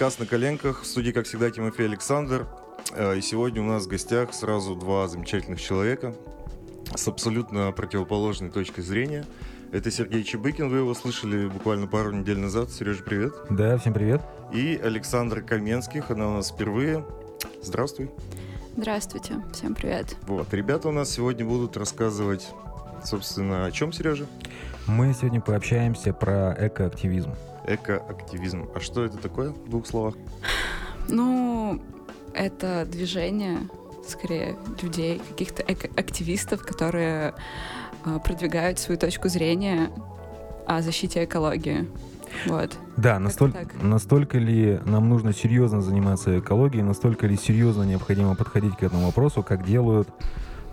подкаст «На коленках». В студии, как всегда, Тимофей Александр. А, И сегодня у нас в гостях сразу два замечательных человека с абсолютно противоположной точкой зрения. Это Сергей Чебыкин, вы его слышали буквально пару недель назад. Сережа, привет. Да, всем привет. И Александр Каменских, она у нас впервые. Здравствуй. Здравствуйте, всем привет. Вот, ребята у нас сегодня будут рассказывать, собственно, о чем, Сережа? Мы сегодня пообщаемся про экоактивизм. Экоактивизм. А что это такое в двух словах? Ну, это движение, скорее, людей, каких-то активистов, которые э, продвигают свою точку зрения о защите экологии. Вот. Да, настолько, настолько ли нам нужно серьезно заниматься экологией, настолько ли серьезно необходимо подходить к этому вопросу, как делают а,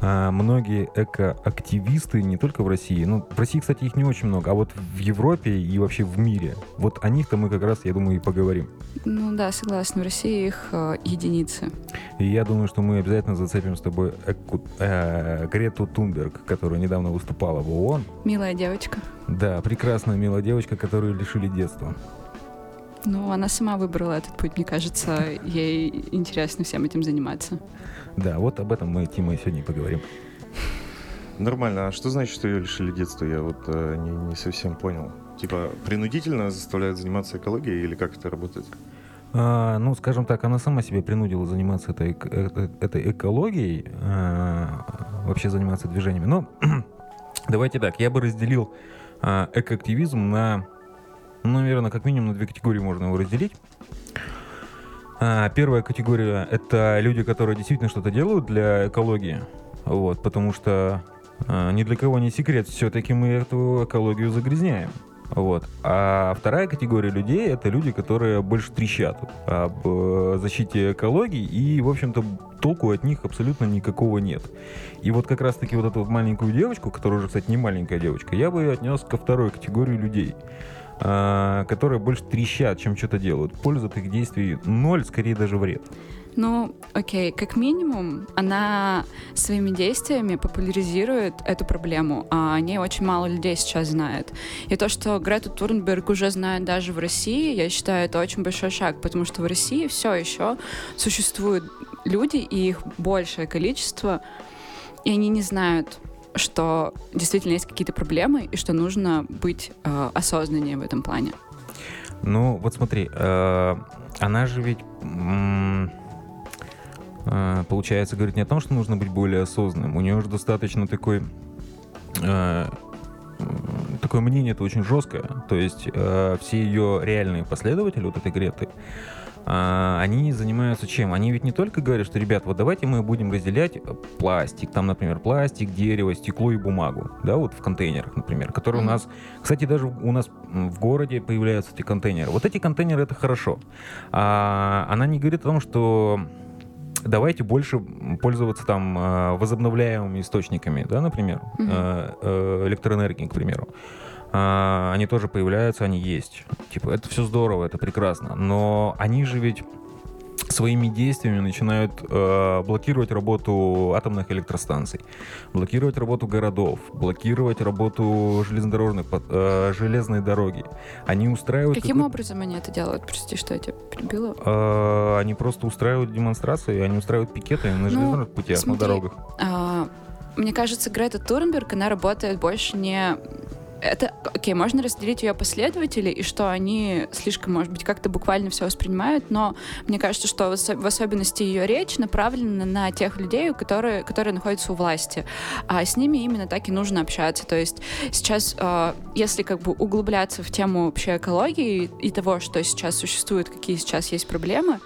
многие экоактивисты не только в России. Ну, в России, кстати, их не очень много, а вот в Европе и вообще в мире. Вот о них-то мы как раз, я думаю, и поговорим. Ну да, согласна, в России их э, единицы. И я думаю, что мы обязательно зацепим с тобой Эку- э, Грету Тунберг, которая недавно выступала в ООН. Милая девочка. Да, прекрасная милая девочка, которую лишили детства. Ну, она сама выбрала этот путь, мне кажется, ей интересно всем этим заниматься. Да, вот об этом мы, Тима, сегодня и поговорим. Нормально. А что значит, что ее лишили детства? Я вот э, не, не совсем понял. Типа, принудительно заставляют заниматься экологией или как это работает? А, ну, скажем так, она сама себя принудила заниматься этой, эк- э- этой экологией, а, вообще заниматься движениями. Но давайте так, я бы разделил а, экоактивизм на, ну, наверное, как минимум на две категории можно его разделить. А, первая категория — это люди, которые действительно что-то делают для экологии, вот, потому что а, ни для кого не секрет, все-таки мы эту экологию загрязняем. Вот. А вторая категория людей это люди, которые больше трещат об э, защите экологии, и, в общем-то, толку от них абсолютно никакого нет. И вот как раз-таки вот эту вот маленькую девочку, которая уже, кстати, не маленькая девочка, я бы отнес ко второй категории людей, которые больше трещат, чем что-то делают. Польза от их действий ноль, скорее даже вред. Ну, окей, как минимум, она своими действиями популяризирует эту проблему, а о ней очень мало людей сейчас знает. И то, что Грету Турнберг уже знают даже в России, я считаю, это очень большой шаг, потому что в России все еще существуют люди, и их большее количество, и они не знают, что действительно есть какие-то проблемы, и что нужно быть э, осознаннее в этом плане. Ну, вот смотри, э, она же ведь, э, получается, говорит не о том, что нужно быть более осознанным. У нее же достаточно такой... э, Такое мнение это очень жесткое. То есть э, все ее реальные последователи, вот этой Греты, а, они занимаются чем? Они ведь не только говорят, что, ребят, вот давайте мы будем разделять пластик, там, например, пластик, дерево, стекло и бумагу, да, вот в контейнерах, например, которые у Мгм. нас, кстати, даже у нас в городе появляются эти контейнеры. Вот эти контейнеры это хорошо. А, она не говорит о том, что давайте больше пользоваться там э, возобновляемыми источниками, да, например, э, э, электроэнергии, к примеру. А, они тоже появляются, они есть. Типа, это все здорово, это прекрасно. Но они же ведь своими действиями начинают э, блокировать работу атомных электростанций, блокировать работу городов, блокировать работу железнодорожных, э, железной дороги. Они устраивают... Каким какую- образом они это делают? Прости, что я тебя перебила. Э, они просто устраивают демонстрации, они устраивают пикеты на железных путях, на Ну, смотри, дорогах. А, мне кажется, Грета Турнберг, она работает больше не... Это, окей, можно разделить ее последователей, и что они слишком, может быть, как-то буквально все воспринимают, но мне кажется, что в особенности ее речь направлена на тех людей, которые, которые находятся у власти. А с ними именно так и нужно общаться. То есть сейчас, э, если как бы углубляться в тему вообще экологии и того, что сейчас существует, какие сейчас есть проблемы,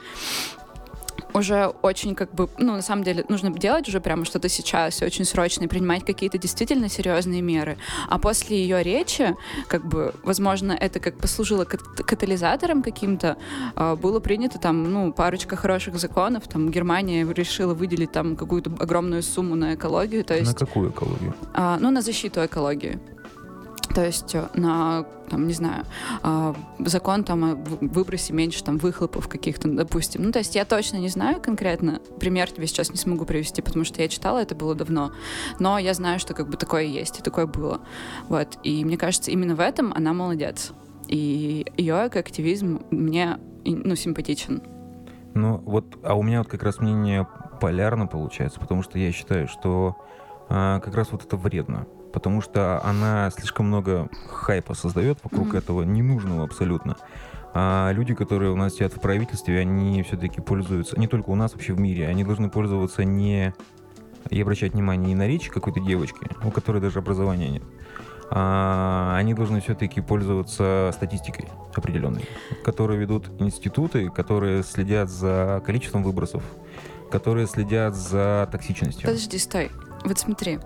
уже очень как бы, ну, на самом деле, нужно делать уже прямо что-то сейчас, и очень срочно, и принимать какие-то действительно серьезные меры. А после ее речи, как бы, возможно, это как послужило кат- катализатором каким-то, а, было принято там, ну, парочка хороших законов, там, Германия решила выделить там какую-то огромную сумму на экологию, то На есть, какую экологию? а, ну, на защиту экологии. То есть э, на, там, не знаю, э, закон там выбросе меньше там выхлопов каких-то, допустим. Ну, то есть я точно не знаю конкретно. Пример тебе сейчас не смогу привести, потому что я читала, это было давно. Но я знаю, что как бы такое есть, и такое было. Вот. И мне кажется, именно в этом она молодец. И ее активизм мне ну, симпатичен. Ну, вот, а у меня вот как раз мнение полярно получается, потому что я считаю, что а, как раз вот это вредно. Потому что она слишком много хайпа создает вокруг Мгм. этого, ненужного абсолютно. А люди, которые у нас сидят в правительстве, они все-таки пользуются, не только у нас, вообще в мире, они должны пользоваться не и обращать внимание не на речь какой-то девочки, у которой даже образования нет, а они должны все-таки пользоваться статистикой определенной, которые ведут институты, которые следят за количеством выбросов, которые следят за токсичностью. Подожди, стой. Вот смотри,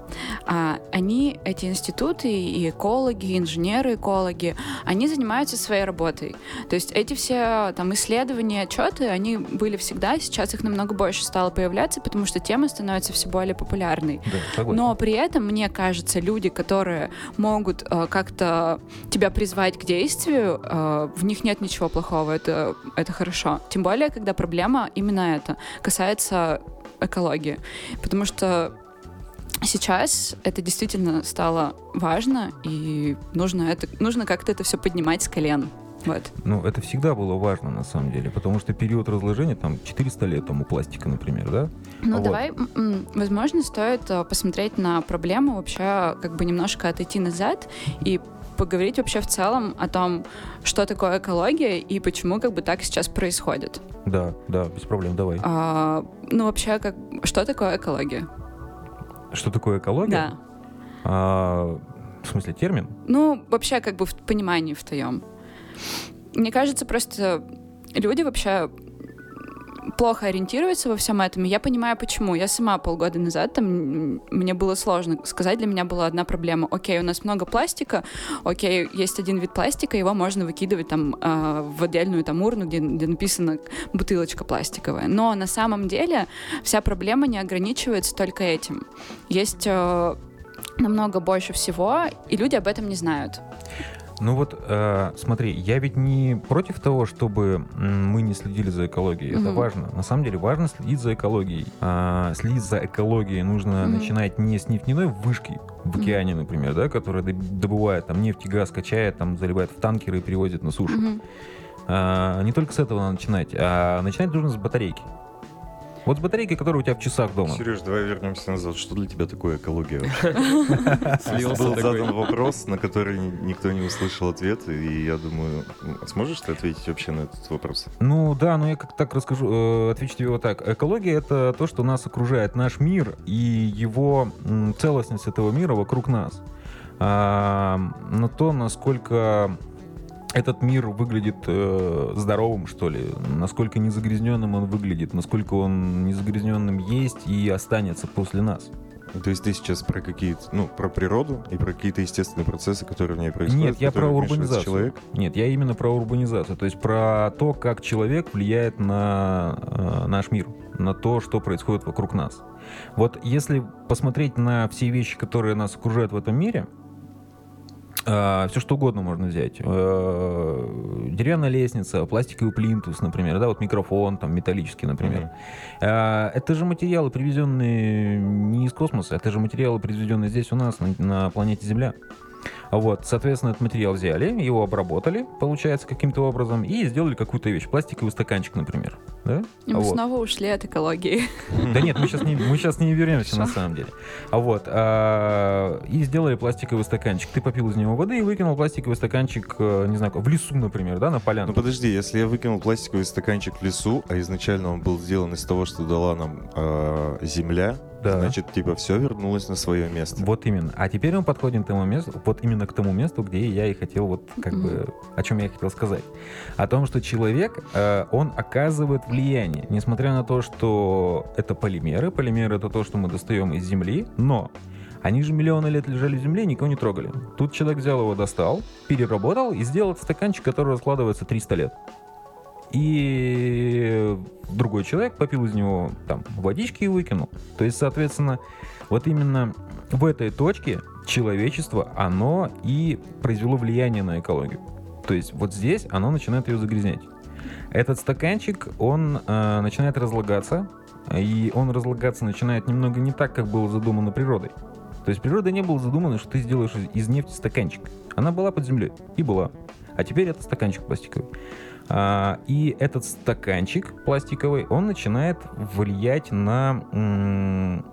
а, они, эти институты, и экологи, и инженеры-экологи, они занимаются своей работой. То есть эти все там исследования, отчеты, они были всегда, сейчас их намного больше стало появляться, потому что тема становится все более популярной. Да, согласен. Но при этом, мне кажется, люди, которые могут э, как-то тебя призвать к действию, э, в них нет ничего плохого, это, это хорошо. Тем более, когда проблема именно это касается экологии. Потому что сейчас это действительно стало важно, и нужно, это, нужно как-то это все поднимать с колен. Вот. Ну, это всегда было важно, на самом деле, потому что период разложения, там, 400 лет там, у пластика, например, да? Ну, Вот. давай, возможно, стоит э, посмотреть на проблему, вообще как бы немножко отойти назад и поговорить вообще в целом о том, что такое экология и почему как бы так сейчас происходит. Да, да, без проблем, давай. А, ну, вообще, как, что такое экология? Что такое экология? Да. А, в смысле, термин? Ну, вообще, как бы в понимании в твоем. Мне кажется, просто люди вообще плохо ориентируются во всем этом. И я понимаю, почему. Я сама полгода назад, там, мне было сложно сказать, для меня была одна проблема. Окей, у нас много пластика, окей, есть один вид пластика, его можно выкидывать там а, в отдельную там урну, где, где написано бутылочка пластиковая. Но на самом деле вся проблема не ограничивается только этим. Есть э, намного больше всего, и люди об этом не знают. Ну вот, э, смотри, я ведь не против того, чтобы мы не следили за экологией. Это Мгм. важно. На самом деле важно следить за экологией. А, следить за экологией нужно Мгм. начинать не с нефтяной вышки в океане, например, да, которая доб- добывает там нефть и газ, качает, там заливает в танкеры и перевозит на сушу. Мгм. А, не только с этого надо начинать, а начинать нужно с батарейки. Вот с батарейки, которая у тебя в часах дома. Сереж, давай вернемся назад. Что для тебя такое экология вообще? Был задан вопрос, на который ни- никто не услышал ответ, и я думаю, м, сможешь ты ответить вообще на этот вопрос? Ну да, но я как так расскажу, э, отвечу тебе вот так. Экология это то, что нас окружает, наш мир и его целостность этого мира вокруг нас. А, на то, насколько этот мир выглядит э, здоровым, что ли, насколько незагрязненным он выглядит, насколько он незагрязненным есть и останется после нас. То есть ты сейчас про какие-то, ну, про природу и про какие-то естественные процессы, которые в ней происходят? Нет, я про урбанизацию. Человек? Нет, я именно про урбанизацию, то есть про то, как человек влияет на э, наш мир, на то, что происходит вокруг нас. Вот если посмотреть на все вещи, которые нас окружают в этом мире, все что угодно можно взять. Э, Деревянная лестница, пластиковый плинтус, например, да, вот микрофон там металлический, например. Э, Это же материалы, привезенные не из космоса, это же материалы, произведенные здесь у нас, на, на планете Земля. Вот, соответственно, этот материал взяли, его обработали, получается, каким-то образом, и сделали какую-то вещь. Пластиковый стаканчик, например. Да? И мы Вот. снова ушли от экологии. Да нет, мы сейчас не, мы сейчас не вернемся на самом деле. А вот, а, и сделали пластиковый стаканчик. Ты попил из него воды и выкинул пластиковый стаканчик, э, не знаю, в лесу, например, да, на Ну полянку. подожди, если я выкинул пластиковый стаканчик в лесу, а изначально он был сделан из того, что дала нам э, земля, Да. значит, типа, все вернулось на свое место. Вот именно. А теперь мы подходим к тому месту, вот именно к тому месту, где я и хотел вот как бы, о чем я и хотел сказать. О том, что человек, э, он оказывает влияние, несмотря на то, что это полимеры. Полимеры это то, что мы достаем из земли, но они же миллионы лет лежали в земле и никого не трогали. Тут человек взял его, достал, переработал и сделал стаканчик, который раскладывается 300 лет. И другой человек попил из него там водички и выкинул. То есть, соответственно, вот именно в этой точке человечество, оно и произвело влияние на экологию. То есть вот здесь оно начинает ее загрязнять. Этот стаканчик, он э, начинает разлагаться, и он разлагаться начинает немного не так, как было задумано природой. То есть природа не была задумана, что ты сделаешь из нефти стаканчик. Она была под землей, и была. А теперь это стаканчик пластиковый. А, и этот стаканчик пластиковый, он начинает влиять на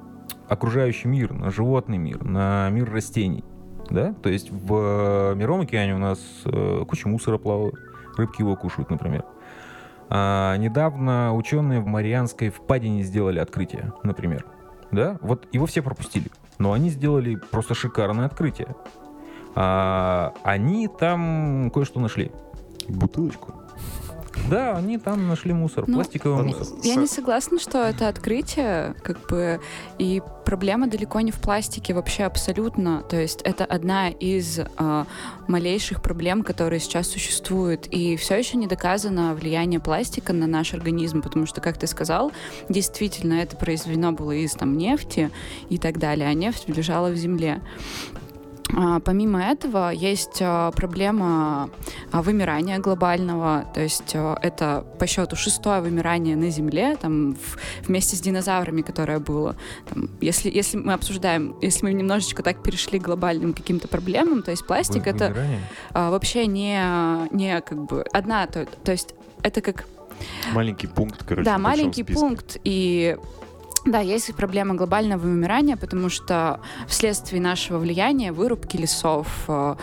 окружающий мир, на животный мир, на мир растений. Да? То есть в Мировом океане у нас э, куча мусора плавает, рыбки его кушают, например. А, недавно ученые в Марианской впадине сделали открытие, например. Да? Вот его все пропустили. Но они сделали просто шикарное открытие. А, они там кое-что нашли. Бутылочку. Да, они там нашли мусор, Ну, пластиковый он- мусор. Я не согласна, что это открытие, как бы, и проблема далеко не в пластике вообще абсолютно. То есть это одна из а, малейших проблем, которые сейчас существуют. И все еще не доказано влияние пластика на наш организм, потому что, как ты сказал, действительно это произведено было из там нефти и так далее, а нефть лежала в земле. А, Помимо этого есть а, проблема а, вымирания глобального, то есть это по счету шестое вымирание на Земле, там вместе с динозаврами, которое было. Там, если, если мы обсуждаем, если мы немножечко так перешли к глобальным каким-то проблемам, то есть пластик Вы- это вымирание? вообще не, не как бы одна, то, то есть это как Маленький пункт, короче. да, маленький пункт. И да, есть проблема глобального вымирания, потому что вследствие нашего влияния, вырубки лесов, э,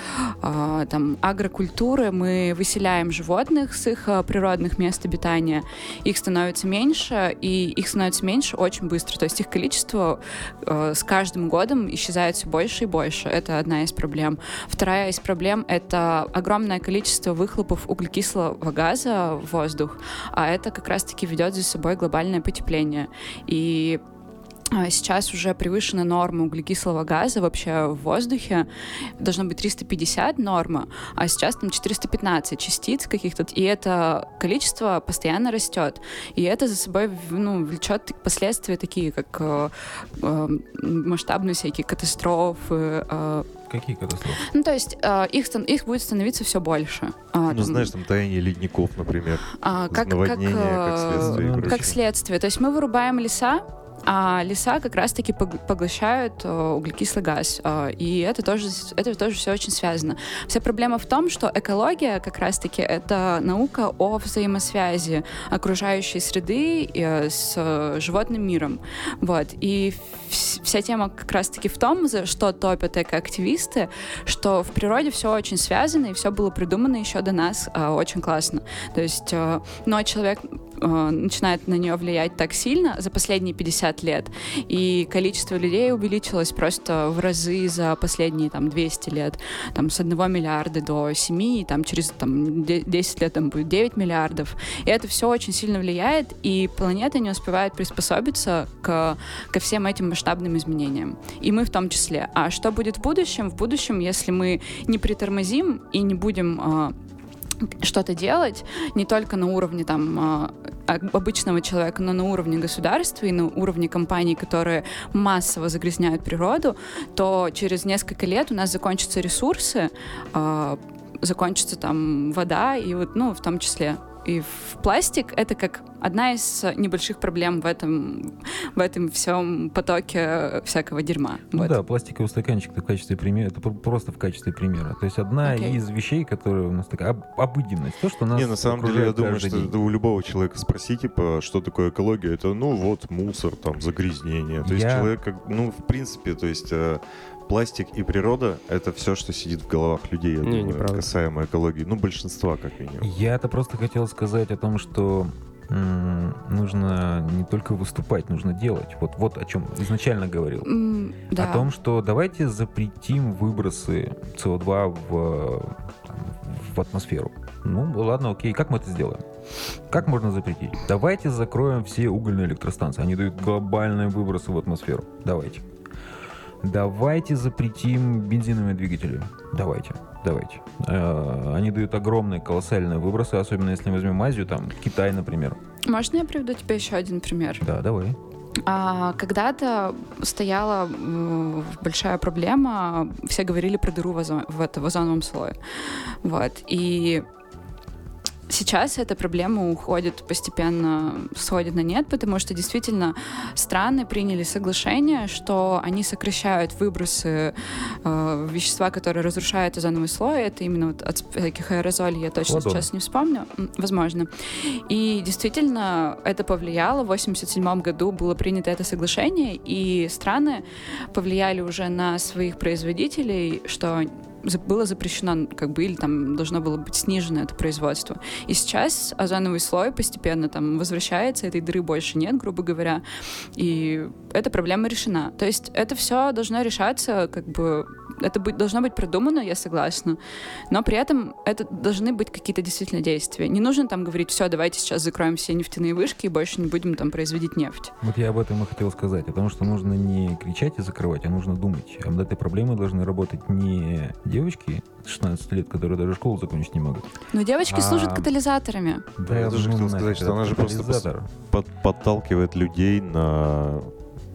э, там, агрокультуры, мы выселяем животных с их э, природных мест обитания. Их становится меньше, и их становится меньше очень быстро. То есть их количество э, с каждым годом исчезает все больше и больше. Это одна из проблем. Вторая из проблем — это огромное количество выхлопов углекислого газа в воздух, а это как раз-таки ведет за собой глобальное потепление. И Сейчас уже превышена норма углекислого газа вообще в воздухе. Должно быть 350 норма, а сейчас там 415 частиц каких-то. И это количество постоянно растет. И это за собой ну, влечет последствия такие, как э, э, масштабные всякие катастрофы. э. Какие катастрофы? Ну, то есть э, их, стан- их будет становиться все больше. А, Ну, там, знаешь, там таяние ледников, например. а, как, как, наводнение, как э, следствие. прочее. как следствие. То есть мы вырубаем леса, а леса как раз-таки пог- поглощают э, углекислый газ. Э, и это тоже, это тоже все очень связано. Вся проблема в том, что экология как раз-таки это наука о взаимосвязи окружающей среды э, с животным миром. Вот. И вс- вся тема как раз-таки в том, за что топят экоактивисты, что в природе все очень связано, и все было придумано еще до нас очень классно. То есть, но человек э, начинает на нее влиять так сильно за последние 50 лет, и количество людей увеличилось просто в разы за последние там 200 лет, там с 1 миллиарда до 7, и там через там, де- 10 лет там будет 9 миллиардов, и это все очень сильно влияет, и планета не успевает приспособиться к, ко всем этим масштабным изменениям, и мы в том числе. А что будет в будущем? В будущем, если мы не притормозим и не будем э, что-то делать не только на уровне там а, об- обычного человека, но на уровне государства и на уровне компаний, которые массово загрязняют природу, то через несколько лет у нас закончатся ресурсы, а, закончится там вода и вот, ну, в том числе. И в пластик это как одна из небольших проблем в этом, в этом всем потоке всякого дерьма. Ну Вот. да, пластиковый стаканчик это в качестве примера, это пр- просто в качестве примера. То есть одна Окей. из вещей, которые у нас такая об- обыденность, то, что нас Не, на самом деле, я думаю, что день. у любого человека спроси, типа, что такое экология, это, ну, вот, мусор, там, загрязнение. То есть Я- человек, как, ну, в принципе, то есть э, пластик и природа — это все, что сидит в головах людей, я Не, думаю, неправда. касаемо экологии. Ну, большинства, как минимум. Я-то просто хотел сказать о том, что нужно не только выступать, нужно делать. Вот, вот о чем изначально говорил. М, да. О том, что давайте запретим выбросы СО2 в, в атмосферу. Ну, ладно, окей. Как мы это сделаем? Как можно запретить? Давайте закроем все угольные электростанции. Они дают глобальные выбросы в атмосферу. Давайте. Давайте запретим бензиновые двигатели. Давайте, давайте. Э, Они дают огромные, колоссальные выбросы, особенно если мы возьмем Азию, там, Китай, например. Можно я приведу тебе еще один пример? Да, давай. А, когда-то стояла м, большая проблема, все говорили про дыру в, озон, в, это, в озоновом слое. Вот. И сейчас эта проблема уходит постепенно, сходит на нет, потому что действительно страны приняли соглашение, что они сокращают выбросы э, вещества, которые разрушают озоновый слой. Это именно вот от всяких аэрозолей, я точно Ладно. сейчас не вспомню, возможно. И действительно это повлияло. В 1987 году было принято это соглашение, и страны повлияли уже на своих производителей, что было запрещено, как бы, или там должно было быть снижено это производство. И сейчас озоновый слой постепенно там возвращается, этой дыры больше нет, грубо говоря, и эта проблема решена. То есть это все должно решаться, как бы, это быть, должно быть продумано, я согласна, но при этом это должны быть какие-то действительно действия. Не нужно там говорить, все, давайте сейчас закроем все нефтяные вышки и больше не будем там производить нефть. Вот я об этом и хотел сказать, потому что нужно не кричать и закрывать, а нужно думать. Над этой проблемой должны работать не девочки 16 лет, которые даже школу закончить не могут. Но девочки А, служат катализаторами. Да, я тоже хотел сказать, что она же просто под- подталкивает людей на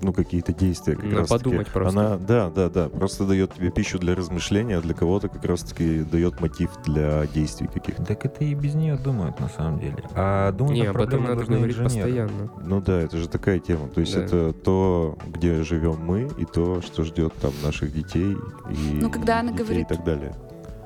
ну, какие-то действия. Как раз таки. подумать просто. Она, да, да, да, просто дает тебе пищу для размышления, а для кого-то как раз-таки дает мотив для действий каких-то. Так это и без нее думают на самом деле. А думать Не, об этом надо говорить инженеры. постоянно. Ну да, это же такая тема. То есть Да. это то, где живем мы, и то, что ждет там наших детей и, Ну, когда она детей говорит- и так далее.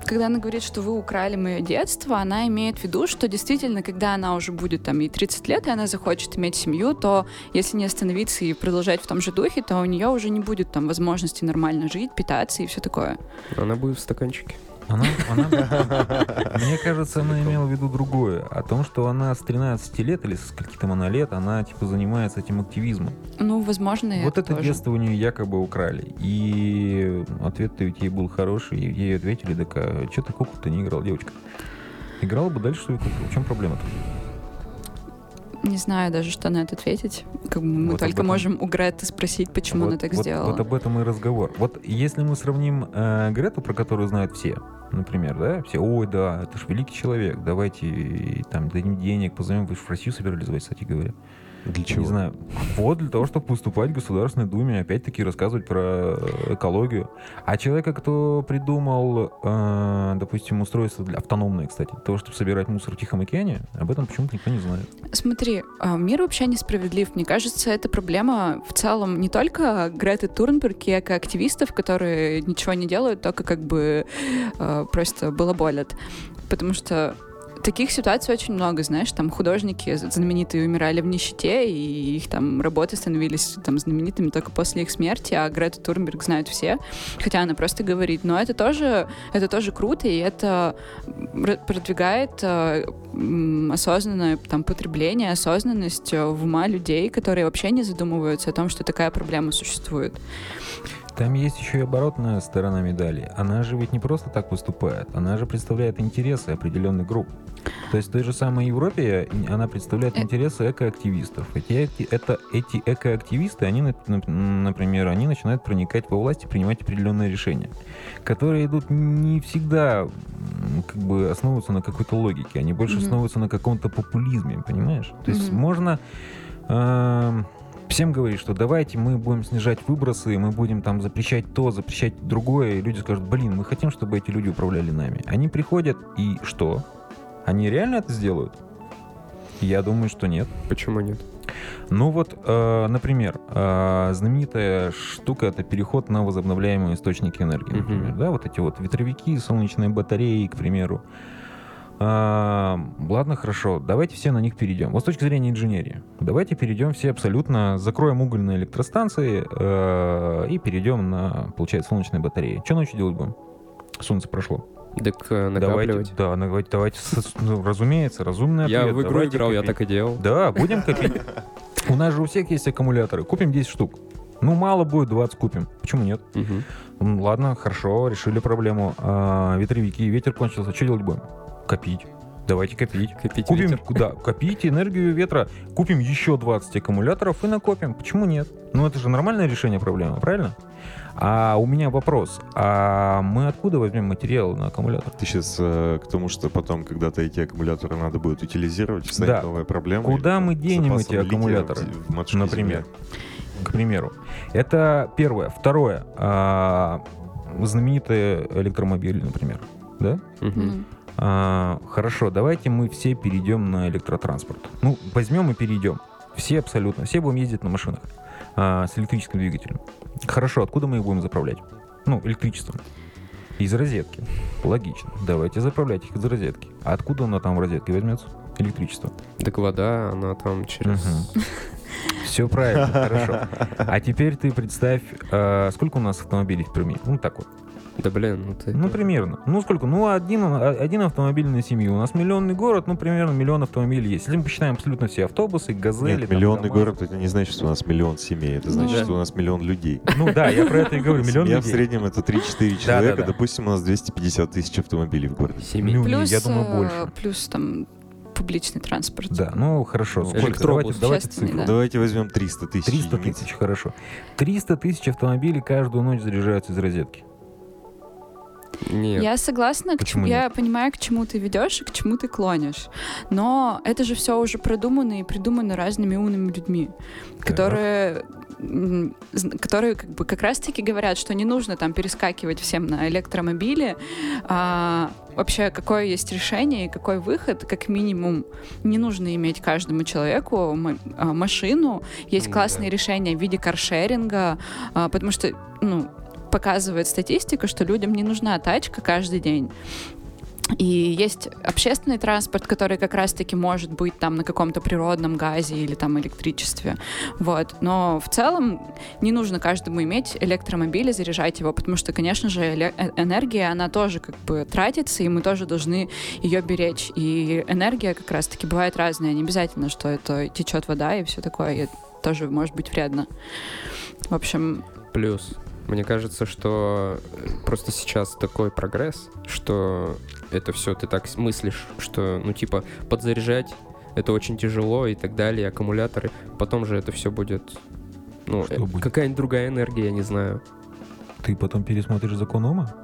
Когда она говорит, что вы украли мое детство, она имеет в виду, что действительно, когда она уже будет там ей 30 лет, и она захочет иметь семью, то если не остановиться и продолжать в том же духе, то у нее уже не будет там возможности нормально жить, питаться и все такое. Она будет в стаканчике. Она, она- мне кажется, она имела в виду другое. О том, что она с 13 лет или со скольки там она лет, она типа занимается этим активизмом. Ну, возможно, и вот это тоже. детство у нее якобы украли. И ответ-то ведь ей был хороший. И ей ответили, так а что ты куклу-то не играл, девочка? Играла бы дальше свою куклу. В чем проблема-то? Не знаю даже, что на это ответить. Как бы мы Вот только этом- можем у Греты спросить, почему вот, она так вот- сделала. Вот об этом и разговор. Вот если мы сравним э, Грету, про которую знают все, например, да, все, ой, да, это ж великий человек, давайте и, там дадим денег, позовем, вы же в Россию собирались звать, кстати говоря. Для Не знаю. Вот для того, чтобы поступать в Государственной Думе, опять-таки рассказывать про экологию. А человека, кто придумал, э, допустим, устройство для автономное, кстати, для того, чтобы собирать мусор в Тихом океане, об этом почему-то никто не знает. Смотри, а, мир вообще несправедлив. Мне кажется, это проблема в целом не только Греты Турнберг и экоактивистов, которые ничего не делают, только как бы э, просто балаболят. Потому что таких ситуаций очень много, знаешь, там художники знаменитые умирали в нищете, и их там работы становились там знаменитыми только после их смерти, а Грету Турнберг знают все, хотя она просто говорит, но это тоже, это тоже круто, и это продвигает э, осознанное там потребление, осознанность э, в ума людей, которые вообще не задумываются о том, что такая проблема существует. Там есть еще и оборотная сторона медали. Она же ведь не просто так выступает, она же представляет интересы определенных групп. То есть в той же самой Европе она представляет Э. интересы экоактивистов. Эти, это, эти экоактивисты, они, нап- нап- например, они начинают проникать во власть и принимать определенные решения, которые идут не всегда как бы основываются на какой-то логике, они больше Мгм. основываются на каком-то популизме, понимаешь? То есть Мгм. можно эм, всем говорить, что давайте мы будем снижать выбросы, мы будем там запрещать то, запрещать другое, и люди скажут, блин, мы хотим, чтобы эти люди управляли нами. Они приходят, и что? Они реально это сделают? Я думаю, что нет. Почему нет? Ну вот, э, например, э, знаменитая штука это переход на возобновляемые источники энергии, например, да, вот эти вот ветровики, солнечные батареи, к примеру. А, ладно, хорошо, давайте все на них перейдем. Вот с точки зрения инженерии, давайте перейдем все абсолютно, закроем угольные электростанции э, и перейдем на, получается, солнечные батареи. Что ночью делать будем? Солнце прошло. Так э, накапливать. Давайте, да, давайте, давайте, ну, разумеется, разумный Я ответ. в игру давайте играл, я копить. так и делал. Да, будем копить. У нас же у всех есть аккумуляторы. Купим 10 штук. Ну, мало будет, 20 купим. Почему нет? М, Ладно, хорошо, решили проблему. А, ветровики, ветер кончился. Что делать будем? Копить. Давайте копить. Копить Купим, ветер. да, копите энергию ветра, купим еще 20 аккумуляторов и накопим. Почему нет? Ну, это же нормальное решение проблемы, правильно? А у меня вопрос. А мы откуда возьмем материалы на аккумулятор? Ты сейчас э, к тому, что потом когда-то эти аккумуляторы надо будет утилизировать, встанет Да. новая проблема. Куда мы денем эти аккумуляторы, в- в матушке например? Земле. К примеру. Это первое. Второе. А, знаменитые электромобили, например. Да? Мгм. А, хорошо, давайте мы все перейдем на электротранспорт. Ну, возьмем и перейдем. Все абсолютно. Все будем ездить на машинах а, с электрическим двигателем. Хорошо, откуда мы их будем заправлять? Ну, электричеством. Из розетки. Логично. Давайте заправлять их из розетки. А откуда оно там в розетке возьмется? Электричество. Так вода, она там через... Все правильно, хорошо. А теперь ты представь, а, сколько у нас автомобилей в Перми? Ну, так вот. Да блин, ну ты... Ну, примерно. Ну, сколько? Ну, один, один автомобиль на семью. У нас миллионный город, ну, примерно миллион автомобилей есть. Если мы посчитаем абсолютно все автобусы, газели... Нет, там, миллионный КамАЗы. город, это не значит, что у нас миллион семей. Это значит, Ну. что у нас миллион людей. Ну, да, я про это и говорю. Миллион Семья в людей. среднем это 3-4 Да, человека. да, да. Допустим, у нас 250 тысяч автомобилей в городе. Семей. Ну, не, Плюс, я думаю, э, больше. плюс там публичный транспорт. Да, ну, хорошо. Ну, Сколько? электробус. Давайте, давайте цифру. да. Давайте возьмем 300 тысяч 300 единиц. тысяч, хорошо. 300 тысяч автомобилей каждую ночь заряжаются из розетки. Нет. Я согласна, к Почему чему, я понимаю, к чему ты ведешь и к чему ты клонишь. Но это же все уже продумано и придумано разными умными людьми, которые, м, зн- которые как бы как раз-таки говорят, что не нужно там перескакивать всем на электромобили. А вообще, какое есть решение и какой выход, как минимум, не нужно иметь каждому человеку а, машину. Есть М, классные да. решения в виде каршеринга, а, потому что, ну, показывает статистика, что людям не нужна тачка каждый день. И есть общественный транспорт, который как раз-таки может быть там на каком-то природном газе или там электричестве. Вот. Но в целом не нужно каждому иметь электромобиль и заряжать его, потому что, конечно же, э- энергия, она тоже как бы тратится, и мы тоже должны ее беречь. И энергия как раз-таки бывает разная. Не обязательно, что это течет вода и все такое. И это тоже может быть вредно. В общем, Плюс, мне кажется, что э, просто сейчас такой прогресс, что это все ты так мыслишь, что, ну, типа, подзаряжать это очень тяжело и так далее, аккумуляторы. Потом же это все будет, ну, э, какая-нибудь другая энергия, я не знаю. Ты потом пересмотришь закон Ома?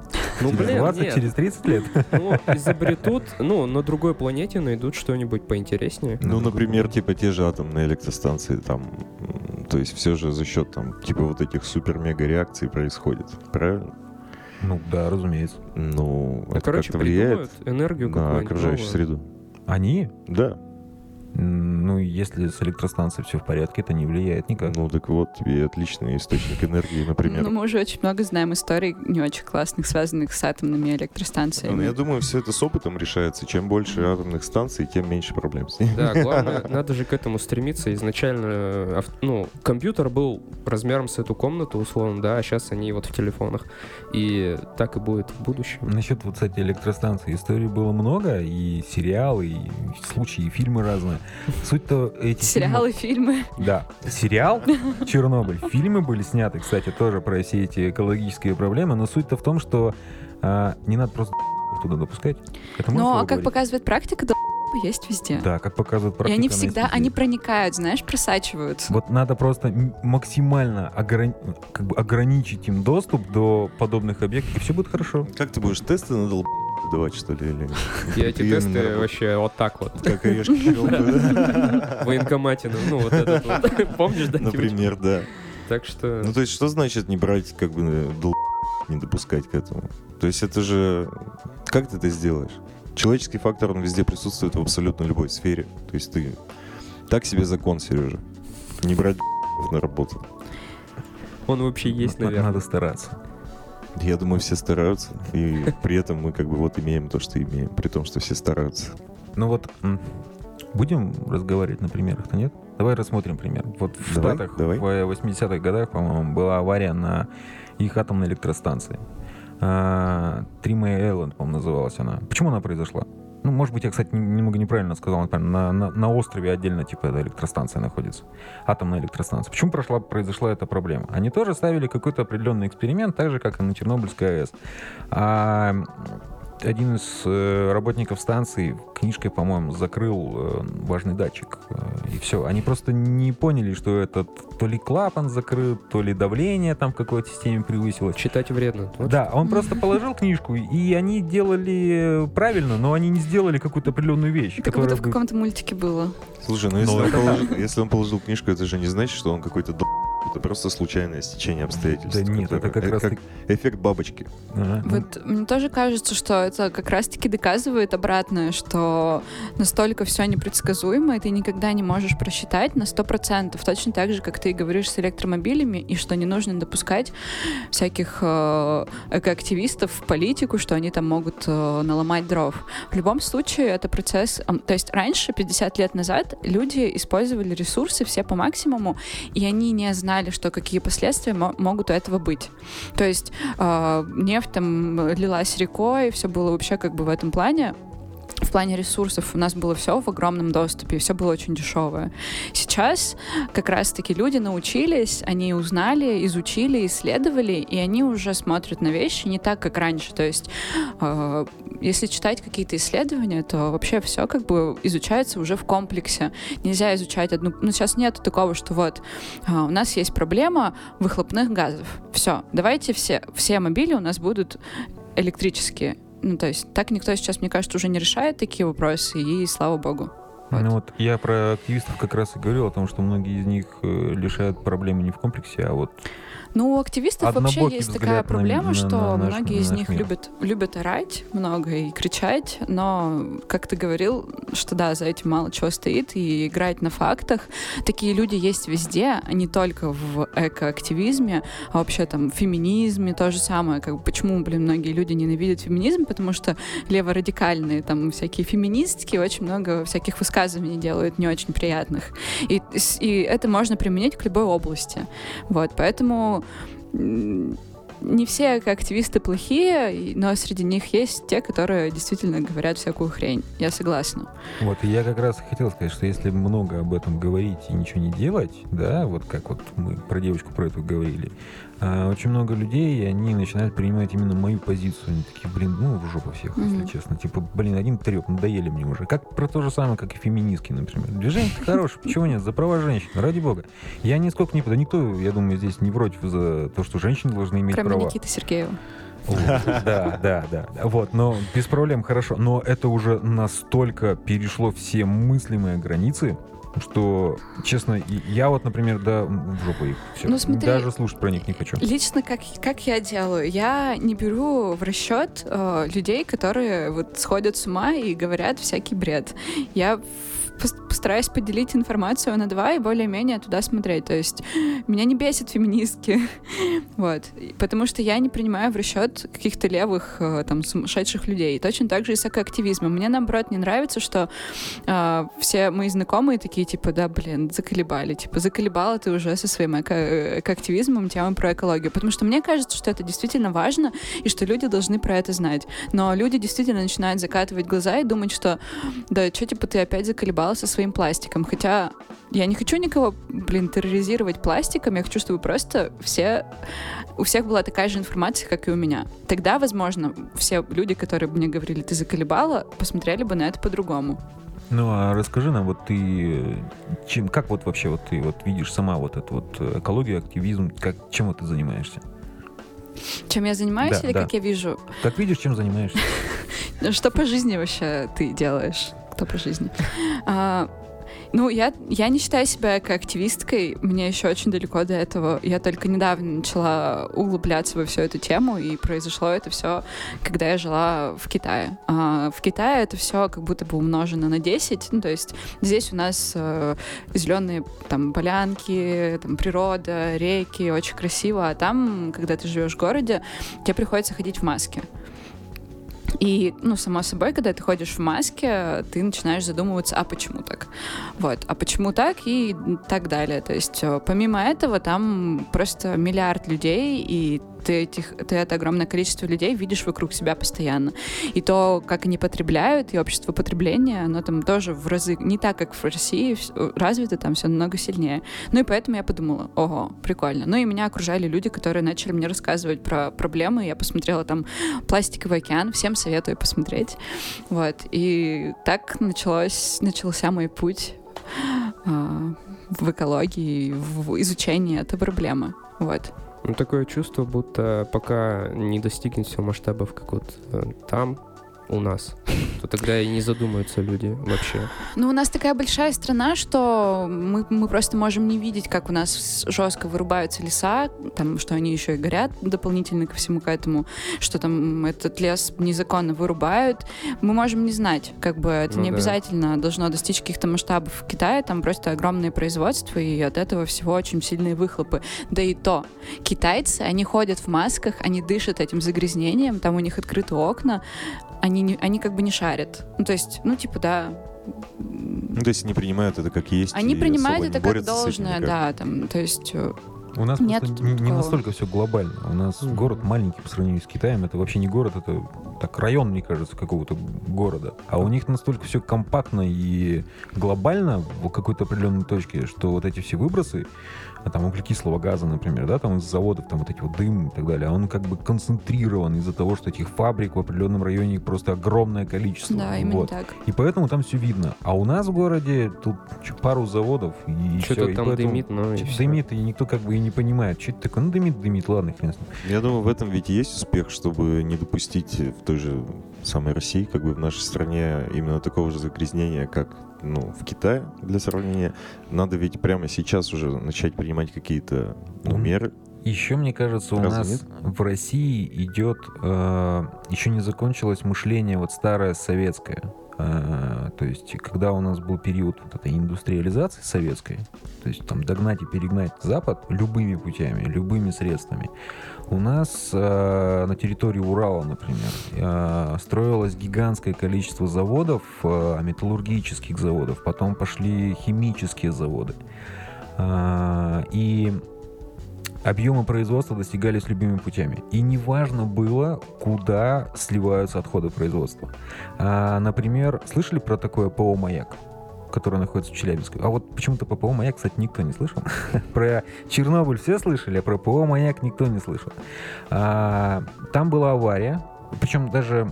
Ну, через блин, 20, нет. через 30 лет? Ну, изобретут, ну, на другой планете найдут что-нибудь поинтереснее. Ну, например, типа те же атомные электростанции, там, то есть все же за счет там, типа вот этих супер-мега-реакций происходит, правильно? Ну, да, разумеется. Ну, Ну, это короче, как-то влияет энергию на окружающую среду. Они? Да. Ну, если с электростанцией все в порядке, это не влияет никак. Ну, так вот, тебе отличный источник энергии, например. ну, мы уже очень много знаем историй не очень классных, связанных с атомными электростанциями. Ну, я думаю, все это с опытом решается. Чем больше атомных станций, тем меньше проблем с ними. Да, главное, надо же к этому стремиться. Изначально, э, ну, компьютер был размером с эту комнату, условно, да, а сейчас они вот в телефонах. И так и будет в будущем. Насчет вот, кстати, электростанции историй было много, и сериалы, и случаи, и фильмы разные. Суть-то эти Сериалы, фильмы. фильмы- Да. Сериал «Чернобыль». Фильмы были сняты, кстати, тоже про все эти экологические проблемы, но суть-то в том, что а, не надо просто туда допускать. Это слово а как говорить? показывает практика, есть везде. Да, как показывает И практика. они она есть всегда, везде. они проникают, знаешь, просачиваются. Вот надо просто максимально ограни- как бы ограничить им доступ до подобных объектов, и все будет хорошо. Как ты будешь тесты на долб давать, что ли? Или... Я эти тесты вообще вот так вот. Как орешки? В военкомате, ну, ну, вот этот вот. Помнишь, да? Например, да. Так что... Ну, то есть, что значит не брать, как бы, не допускать к этому? То есть, это же... Как ты это сделаешь? Человеческий фактор, он везде присутствует в абсолютно любой сфере. То есть, ты... Так себе закон, Сережа. Не брать на работу. Он вообще есть, наверное. Надо стараться. Я думаю, все стараются. И при этом мы как бы вот имеем то, что имеем. При том, что все стараются. Ну вот, будем разговаривать на примерах-то, нет? Давай рассмотрим пример. Вот в Давай, Штатах давай. в 80-х годах, по-моему, была авария на их атомной электростанции. А, May Island, по-моему, называлась она. Почему она произошла? Ну, может быть, я, кстати, нем- немного неправильно сказал. Например, на, на, на острове отдельно, типа, эта электростанция находится. Атомная электростанция. Почему прошла, произошла эта проблема? Они тоже ставили какой-то определенный эксперимент, так же, как и на Чернобыльской АЭС. А, один из э, работников станции книжкой, по-моему, закрыл э, важный датчик. Э, и все. Они просто не поняли, что этот то ли клапан закрыт, то ли давление там в какой-то системе превысилось. Читать вредно. Вот Да, он просто положил книжку, и они делали правильно, но они не сделали какую-то определенную вещь. Это как будто в каком-то мультике было. Слушай, ну если, Ну, он это положил, если он положил книжку, это же не значит, что он какой-то. Это просто случайное стечение обстоятельств. Да нет, это которое- как раз э, эффект бабочки. Ага. Вот мне тоже кажется, что это как раз-таки доказывает обратное, что настолько все непредсказуемо, и ты никогда не можешь просчитать на 100%. Точно так же, как ты говоришь с электромобилями, и что не нужно допускать всяких э, экоактивистов в политику, что они там могут э, наломать дров. В любом случае, это процесс... ам, То есть раньше, 50 лет назад, люди использовали ресурсы все по максимуму, и они не знали, что какие последствия мо- могут у этого быть. То есть э, нефть там лилась рекой, все было вообще как бы в этом плане. В плане ресурсов у нас было все в огромном доступе, все было очень дешевое. Сейчас как раз-таки люди научились, они узнали, изучили, исследовали, и они уже смотрят на вещи не так, как раньше. То есть, э, если читать какие-то исследования, то вообще все как бы изучается уже в комплексе. Нельзя изучать одну... Ну, сейчас нет такого, что вот а, у нас есть проблема выхлопных газов. Все, давайте все, все мобили у нас будут электрические. Ну, то есть так никто сейчас, мне кажется, уже не решает такие вопросы, и слава богу. Вот. Ну вот я про активистов как раз и говорил о том, что многие из них э, лишают проблемы не в комплексе, а вот Ну, у активистов вообще есть такая проблема, на- что на наш- многие на из них мир. любят, любят орать много и кричать, но, как ты говорил, что да, за этим мало чего стоит, и играть на фактах. Такие люди есть везде, а не только в экоактивизме, а вообще там в феминизме то же самое. Как почему, блин, многие люди ненавидят феминизм? Потому что леворадикальные там всякие феминистки очень много всяких высказываний делают не очень приятных. И, и это можно применить к любой области. Вот, поэтому не все активисты плохие, но среди них есть те, которые действительно говорят всякую хрень. Я согласна. Вот, и я как раз хотел сказать, что если много об этом говорить и ничего не делать, да, вот как вот мы про девочку про эту говорили, а, очень много людей, и они начинают принимать именно мою позицию. Они такие, блин, ну в жопу всех, Мгм. если честно. Типа, блин, один треп, надоели мне уже. Как про то же самое, как и феминистки, например. Движение хорошее, почему нет? За права женщин, ради бога. Я нисколько не... Да никто, я думаю, здесь не против за то, что женщины должны иметь Кроме права. Никиты Сергеева. Да, да, да. Вот, но без проблем, хорошо. Но это уже настолько перешло все мыслимые границы, что, честно, я вот, например, да, в жопу их. Всё. Ну, смотри, Даже слушать про них не хочу. Лично как, как я делаю? Я не беру в расчет э, людей, которые вот сходят с ума и говорят всякий бред. Я постараюсь поделить информацию на два и более-менее туда смотреть. То есть меня не бесит феминистки. вот. И Потому что я не принимаю в расчет каких-то левых э, там сумасшедших людей. Точно так же и с экоактивизмом. Мне, наоборот, не нравится, что э, все мои знакомые такие, типа, да, блин, заколебали. Типа, заколебала ты уже со своим эко- экоактивизмом темы про экологию. Потому что мне кажется, что это действительно важно, и что люди должны про это знать. Но люди действительно начинают закатывать глаза и думать, что да, что, типа, ты опять заколебала со своим пластиком. Хотя я не хочу никого, блин, терроризировать пластиком, я хочу, чтобы просто все, у всех была такая же информация, как и у меня. Тогда, возможно, все люди, которые мне говорили, ты заколебала, посмотрели бы на это по-другому. Ну, а расскажи нам, вот ты, чем, как вот вообще вот ты вот видишь сама вот эту вот экологию, активизм, как, чем вот ты занимаешься? Чем я занимаюсь Да, или да. как я вижу? Как видишь, чем занимаешься? Что по жизни вообще ты делаешь? Кто по жизни? А, ну, я, я не считаю себя как активисткой. Мне еще очень далеко до этого. Я только недавно начала углубляться во всю эту тему, и произошло это все, когда я жила в Китае. А, в Китае это все как будто бы умножено на 10. Ну, то есть здесь у нас зеленые там полянки, там природа, реки, очень красиво. А там, когда ты живешь в городе, тебе приходится ходить в маске. И, ну, само собой, когда ты ходишь в маске, ты начинаешь задумываться, а почему так? Вот, а почему так и так далее. То есть, э, помимо этого, там просто миллиард людей, и ты, этих, ты это огромное количество людей видишь вокруг себя постоянно. И то, как они потребляют, и общество потребления, оно там тоже в разы не так, как в России, развито там все намного сильнее. Ну и поэтому я подумала, ого, прикольно. Ну и меня окружали люди, которые начали мне рассказывать про проблемы. Я посмотрела там «Пластиковый океан», всем советую посмотреть. Вот. И так началось, начался мой путь э, в экологии, в изучении этой проблемы. Вот. Ну, такое чувство, будто пока не достигнет все масштабов, как вот э, там, у нас, то тогда и не задумаются люди вообще. Ну, у нас такая большая страна, что мы, мы просто можем не видеть, как у нас жестко вырубаются леса, там, что они еще и горят дополнительно ко всему к этому, что там этот лес незаконно вырубают. Мы можем не знать, как бы это ну, не да. обязательно должно достичь каких-то масштабов в Китае, там просто огромное производство, и от этого всего очень сильные выхлопы. Да и то, китайцы, они ходят в масках, они дышат этим загрязнением, там у них открыты окна, они, не, они как бы не шарят. Ну, то есть, ну, типа, да, ну, то есть они принимают это как есть. Они принимают это как должное, да, там, то есть э, у нас Нет просто не, не настолько все глобально. У нас mm-hmm. город маленький по сравнению с Китаем. Это вообще не город, это так район, мне кажется, какого-то города. А у них настолько все компактно и глобально в какой-то определенной точке, что вот эти все выбросы, а там углекислого газа, например, да, там из заводов, там вот эти вот дым и так далее, он как бы концентрирован из-за того, что этих фабрик в определенном районе просто огромное количество. Да, именно вот. так. И поэтому там все видно. А у нас в городе тут пару заводов и Что-то все. там и дымит, но и Дымит, и никто как бы и не понимает, что это такое. Ну, дымит, дымит, ладно, хрен с ним. Я думаю, в этом ведь есть успех, чтобы не допустить в той же самой России, как бы в нашей стране именно такого же загрязнения, как ну, в Китае, для сравнения, надо ведь прямо сейчас уже начать принимать какие-то ну, меры. Еще, мне кажется, у Разве нас нет? в России идет, э, еще не закончилось мышление вот старое советское. Э, то есть, когда у нас был период вот этой индустриализации советской, то есть там догнать и перегнать Запад любыми путями, любыми средствами, у нас э, на территории Урала, например, э, строилось гигантское количество заводов, э, металлургических заводов, потом пошли химические заводы. И объемы производства достигались любыми путями. И неважно было, куда сливаются отходы производства. А, например, слышали про такое ПО «Маяк»? который находится в Челябинске. А вот почему-то по ПО «Маяк», кстати, никто не слышал. про Чернобыль все слышали, а про ПО «Маяк» никто не слышал. А, там была авария, причем даже,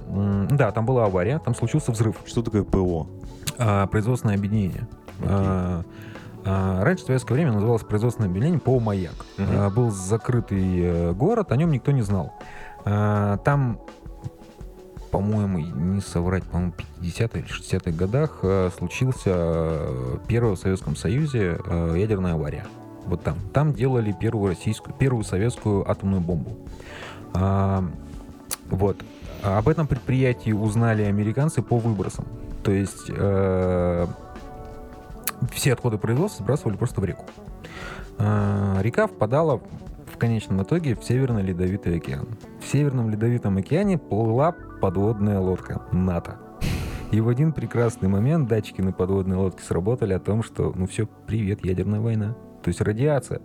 да, там была авария, там случился взрыв. Что такое ПО? А, производственное объединение. Okay. А, раньше в советское время называлось производственное объединение ПО «Маяк». Uh-huh. Был закрытый э, город, о нем никто не знал. Там по-моему, не соврать, по-моему, 50-х или 60-х годах э, случился э, первый в Советском Союзе э, ядерная авария. Вот там. Там делали первую российскую, первую советскую атомную бомбу. А, вот. Об этом предприятии узнали американцы по выбросам. То есть э, все отходы производства сбрасывали просто в реку. Э, река впадала в конечном итоге в Северный Ледовитый океан. В Северном Ледовитом океане плыла подводная лодка НАТО. И в один прекрасный момент датчики на подводной лодке сработали о том, что, ну все, привет, ядерная война. То есть радиация.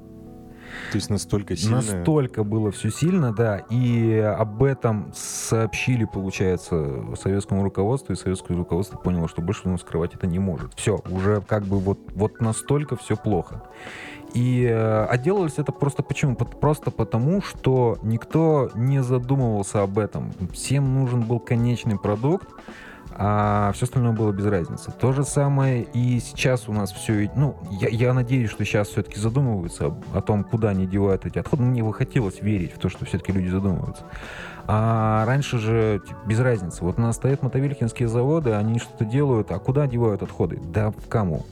То есть настолько сильно? Настолько было все сильно, да. И об этом сообщили, получается, советскому руководству, и советское руководство поняло, что больше оно скрывать это не может. Все, уже как бы вот, вот настолько все плохо. И э, это просто почему? Просто потому, что никто не задумывался об этом. Всем нужен был конечный продукт, а все остальное было без разницы. То же самое и сейчас у нас все... Ну, я, я надеюсь, что сейчас все-таки задумываются о, том, куда они девают эти отходы. Мне бы хотелось верить в то, что все-таки люди задумываются. А раньше же типа, без разницы. Вот у нас стоят мотовилькинские заводы, они что-то делают, а куда девают отходы? Да кому?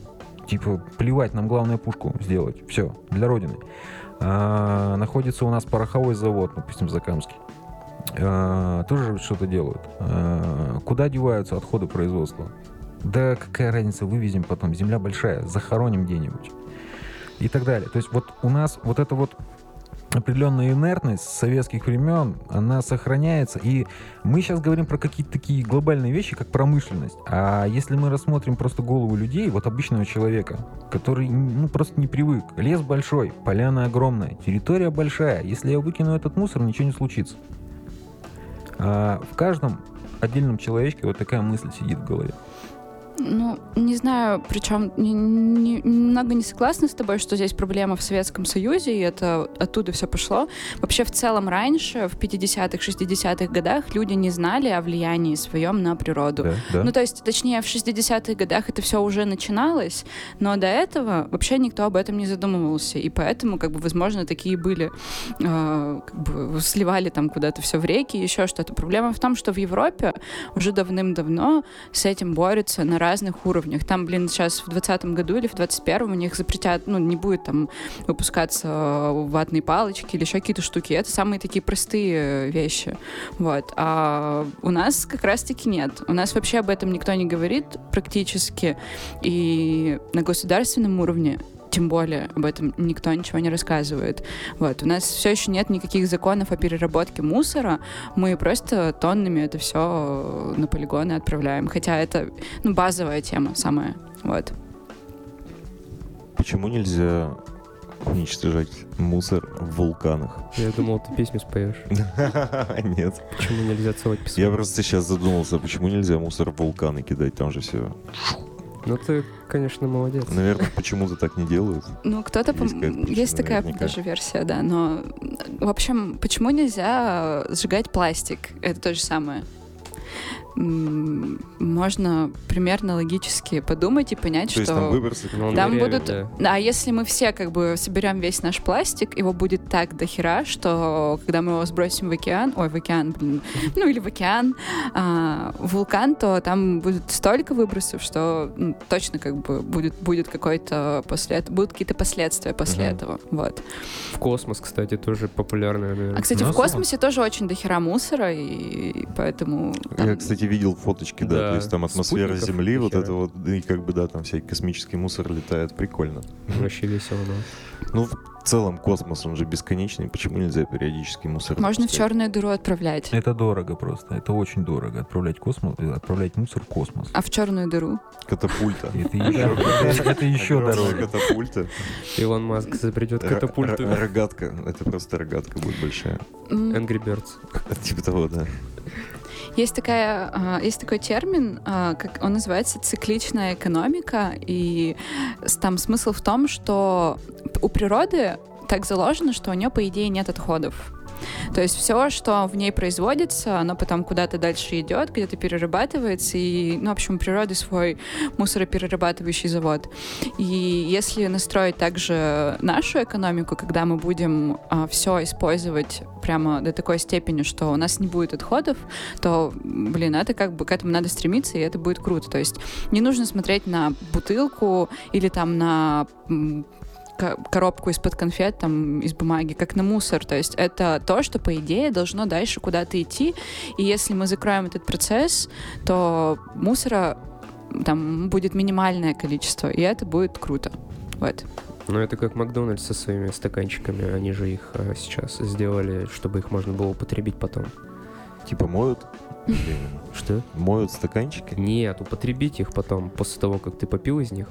Типа, плевать, нам главное пушку сделать. Все, для Родины. А, находится у нас пороховой завод, допустим, Закамский. А, тоже что-то делают. А, куда деваются отходы производства? Да какая разница, вывезем потом. Земля большая, захороним где-нибудь. И так далее. То есть вот у нас вот это вот определенная инертность советских времен, она сохраняется. И мы сейчас говорим про какие-то такие глобальные вещи, как промышленность. А если мы рассмотрим просто голову людей, вот обычного человека, который ну, просто не привык. Лес большой, поляна огромная, территория большая. Если я выкину этот мусор, ничего не случится. А в каждом отдельном человечке вот такая мысль сидит в голове. Ну, не знаю, причем не, не- немного не согласна с тобой, что здесь проблема в Советском Союзе, и это оттуда все пошло. Вообще, в целом, раньше, в 50-х, 60-х годах, люди не знали о влиянии своем на природу. Да, да. Ну, то есть, точнее, в 60-х годах это все уже начиналось, но до этого вообще никто об этом не задумывался. И поэтому, как бы, возможно, такие были, э, как бы, сливали там куда-то все в реки, еще что-то. Проблема в том, что в Европе уже давным-давно с этим борются на разных уровнях. Там, блин, сейчас в 2020 году или в 2021 у них запретят, ну, не будет там выпускаться ватные палочки или еще какие-то штуки. Это самые такие простые вещи. Вот. А у нас как раз-таки нет. У нас вообще об этом никто не говорит практически. И на государственном уровне тем более об этом никто ничего не рассказывает. Вот. У нас все еще нет никаких законов о переработке мусора. Мы просто тоннами это все на полигоны отправляем. Хотя это ну, базовая тема самая. Вот. Почему нельзя уничтожать мусор в вулканах? Я думал, ты песню споешь. Нет. Почему нельзя целовать песок? Я просто сейчас задумался, почему нельзя мусор в вулканы кидать, там же все. Ну ты, конечно, молодец. Наверное, почему-то так не делают. Ну, кто-то... Есть пом- такая наверняка. даже версия, да. Но, в общем, почему нельзя сжигать пластик? Это то же самое. Можно примерно логически подумать и понять, То есть там что... выбросы Там дырявит, будут... да. А если мы все как бы соберем весь наш пластик, его будет так дохера, что когда мы его сбросим в океан, ой, в океан, блин, ну или в океан, а, в вулкан, то там будет столько выбросов, что ну, точно как бы будет, будет какой-то после этого, будут какие-то последствия после Мгм. этого, вот. В космос, кстати, тоже популярная, наверное. А, кстати, Ну, в космосе тоже очень дохера мусора, и поэтому... там- Я, кстати, видел фоточки, да, Да, то есть там атмосфера спутников Земли, вот это вот, и как бы, да, там всякий космический мусор летает, прикольно. Вообще весело, да. Ну, в целом космос, он же бесконечный, почему нельзя периодически мусор Можно в запускать? черную дыру отправлять. Это дорого просто. Это очень дорого. Отправлять космос, э, отправлять мусор в космос. А в черную дыру? Катапульта. Это еще, дороже. Катапульта. Илон Маск изобретет Р- катапульту. Рогатка. Это просто рогатка будет большая. Angry Birds. Типа того, да. Есть, такая, а, есть такой термин, а, как он называется цикличная экономика, и там смысл в том, что у природы так заложено, что у нее, по идее, нет отходов. То есть все, что в ней производится, оно потом куда-то дальше идет, где-то перерабатывается, и, ну, в общем, у природы свой мусороперерабатывающий завод. И если настроить также нашу экономику, когда мы будем все использовать прямо до такой степени, что у нас не будет отходов, то, блин, это как бы к этому надо стремиться, и это будет круто. То есть не нужно смотреть на бутылку или там на коробку из-под конфет, там, из бумаги, как на мусор. То есть это то, что, по идее, должно дальше куда-то идти. И если мы закроем этот процесс, то мусора там будет минимальное количество, и это будет круто. Вот. Ну, это как Макдональдс со своими стаканчиками. Они же их а, сейчас сделали, чтобы их можно было употребить потом. Типа моют. Что? Моют стаканчики. Нет, употребить их потом, после того, как ты попил из них,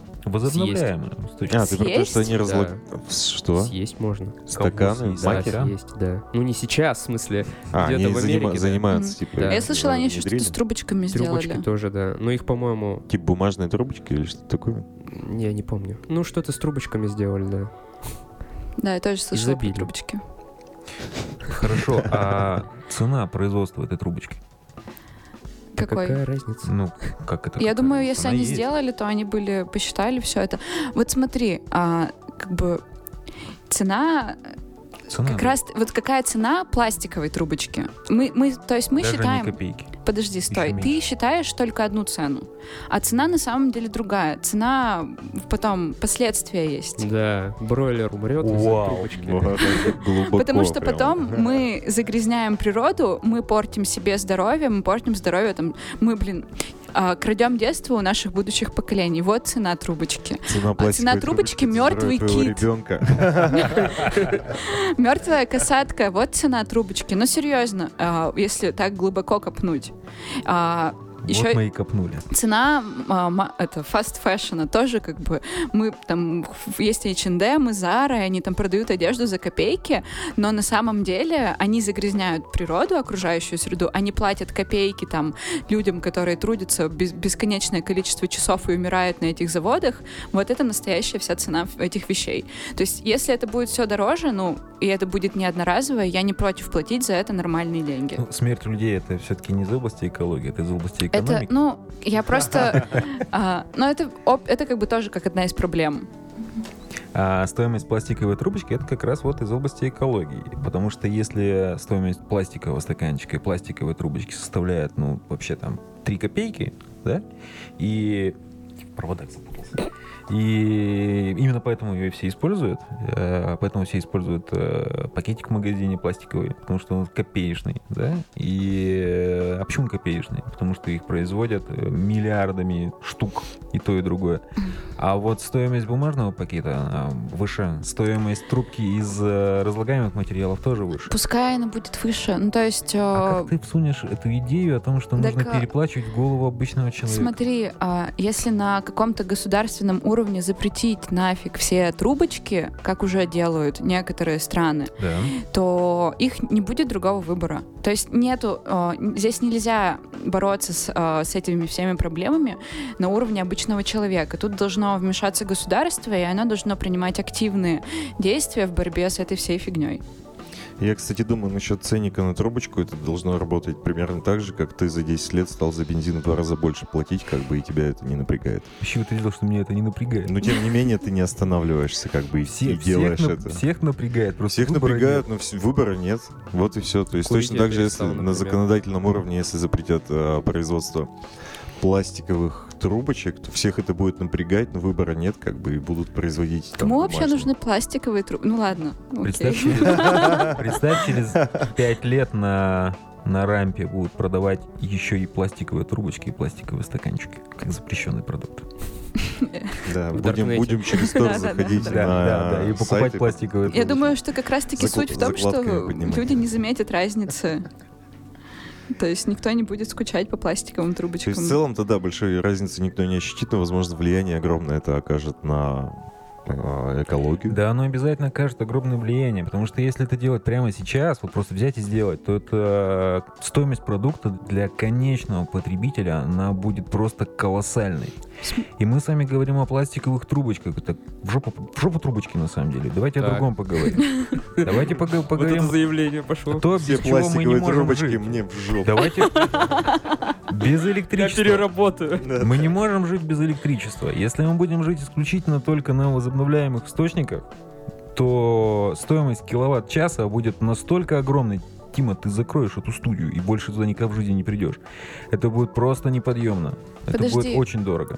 точки- А, ты про то, что они разлог... Что? съесть можно. Стаканы, Да, да. съесть, да. Ну, не сейчас, в смысле, А, где-то они в занима- Америке, да. занимаются, типа... Да. Я слышала, они еще что-то с трубочками трубочки сделали. тоже, да. Ну, их, по-моему, Типа бумажные трубочки или что-то такое? я не помню. Ну, что-то с трубочками сделали, да. Да, я тоже слышала про трубочки. Хорошо, а цена производства этой трубочки? Какой? Какая разница? Ну, как это? Я думаю, если Цена они есть? сделали, то они были, посчитали все это. Вот смотри, а, как бы цена, Цена, как да. раз, вот какая цена пластиковой трубочки? Мы, мы, то есть мы Даже считаем, не копейки. Подожди, стой, ты считаешь только одну цену, а цена на самом деле другая. Цена потом последствия есть. Да, бройлер умрет из-за Вау. глубоко Потому что прям. потом мы загрязняем природу, мы портим себе здоровье, мы портим здоровье там, мы, блин, а, крадем детство у наших будущих поколений. Вот цена трубочки. Цена, А цена трубочки мертвый кит. Мертвая касатка, вот цена трубочки. Ну, серьезно, а, если так глубоко копнуть. Еще Вот мы и копнули. цена а, это fast fashion тоже как бы мы там есть H&M и Zara, и они там продают одежду за копейки, но на самом деле они загрязняют природу, окружающую среду, они платят копейки там людям, которые трудятся бесконечное количество часов и умирают на этих заводах. Вот это настоящая вся цена этих вещей. То есть если это будет все дороже, ну и это будет не одноразовое, я не против платить за это нормальные деньги. Ну, смерть людей это все-таки не из области экологии, это из области Это, ну, я просто... а, Ну, это, это как бы тоже как одна из проблем. А стоимость пластиковой трубочки это как раз вот из области экологии. Потому что если стоимость пластикового стаканчика и пластиковой трубочки составляет, ну, вообще там 3 копейки, да, и в проводах запутался. И именно поэтому ее все используют. э, Поэтому все используют э, пакетик в магазине пластиковый, потому что он копеечный, да? И э, а почему копеечный? Потому что их производят миллиардами штук, и то, и другое. А вот стоимость бумажного пакета она выше. Стоимость трубки из разлагаемых материалов тоже выше. Пускай она будет выше. Ну, то есть... А как ты всунешь эту идею о том, что Так, нужно переплачивать голову обычного человека? Смотри, а, если на каком-то государственном уровне запретить нафиг все трубочки, как уже делают некоторые страны, Да. то их не будет другого выбора. То есть нету, э, здесь нельзя бороться с, э, с этими всеми проблемами на уровне обычного человека. Тут должно вмешаться государство, и оно должно принимать активные действия в борьбе с этой всей фигней. Я, кстати, думаю, насчет ценника на трубочку это должно работать примерно так же, как ты за 10 лет стал за бензин в два раза больше платить, как бы и тебя это не напрягает. Почему ты видел, что меня это не напрягает? Но тем не менее ты не останавливаешься, как бы и, Все- и делаешь всех, это. всех напрягает, просто Всех выбора напрягают, нет. но вс- выбора нет. Вот и все. То есть Курить точно так же, если перестал, на например. законодательном уровне, если запретят э, производство пластиковых трубочек, то всех это будет напрягать, но выбора нет, как бы и будут производить. там Кому вообще нужны пластиковые трубы? Ну ладно. Представь, через, представь, через 5 лет на, на рампе будут продавать еще и пластиковые трубочки и пластиковые стаканчики, как запрещенный продукт. Да, будем, будем через Тор заходить Да, на да, да, и покупать пластиковые Я думаю, что как раз-таки суть в том, что люди не заметят разницы. То есть никто не будет скучать по пластиковым То трубочкам. есть в целом-то, да, большой разницы никто не ощутит, но, возможно, влияние огромное это окажет на экологию. Да, оно обязательно окажет огромное влияние, потому что если это делать прямо сейчас, вот просто взять и сделать, то это э, стоимость продукта для конечного потребителя, она будет просто колоссальной. И мы с вами говорим о пластиковых трубочках. Это в жопу, в жопу трубочки, на самом деле. Давайте о Так. другом поговорим. Давайте пога- Вот поговорим это заявление пошло. то, Все без чего мы не пластиковые можем трубочки жить. мне в жопу. Давайте без Я электричества. переработаю. Мы не можем жить без электричества. Если мы будем жить исключительно только на возобновляемых источниках, то стоимость киловатт-часа будет настолько огромной. Тима, ты закроешь эту студию и больше туда никогда в жизни не придешь. Это будет просто неподъемно. Это Подожди. будет очень дорого.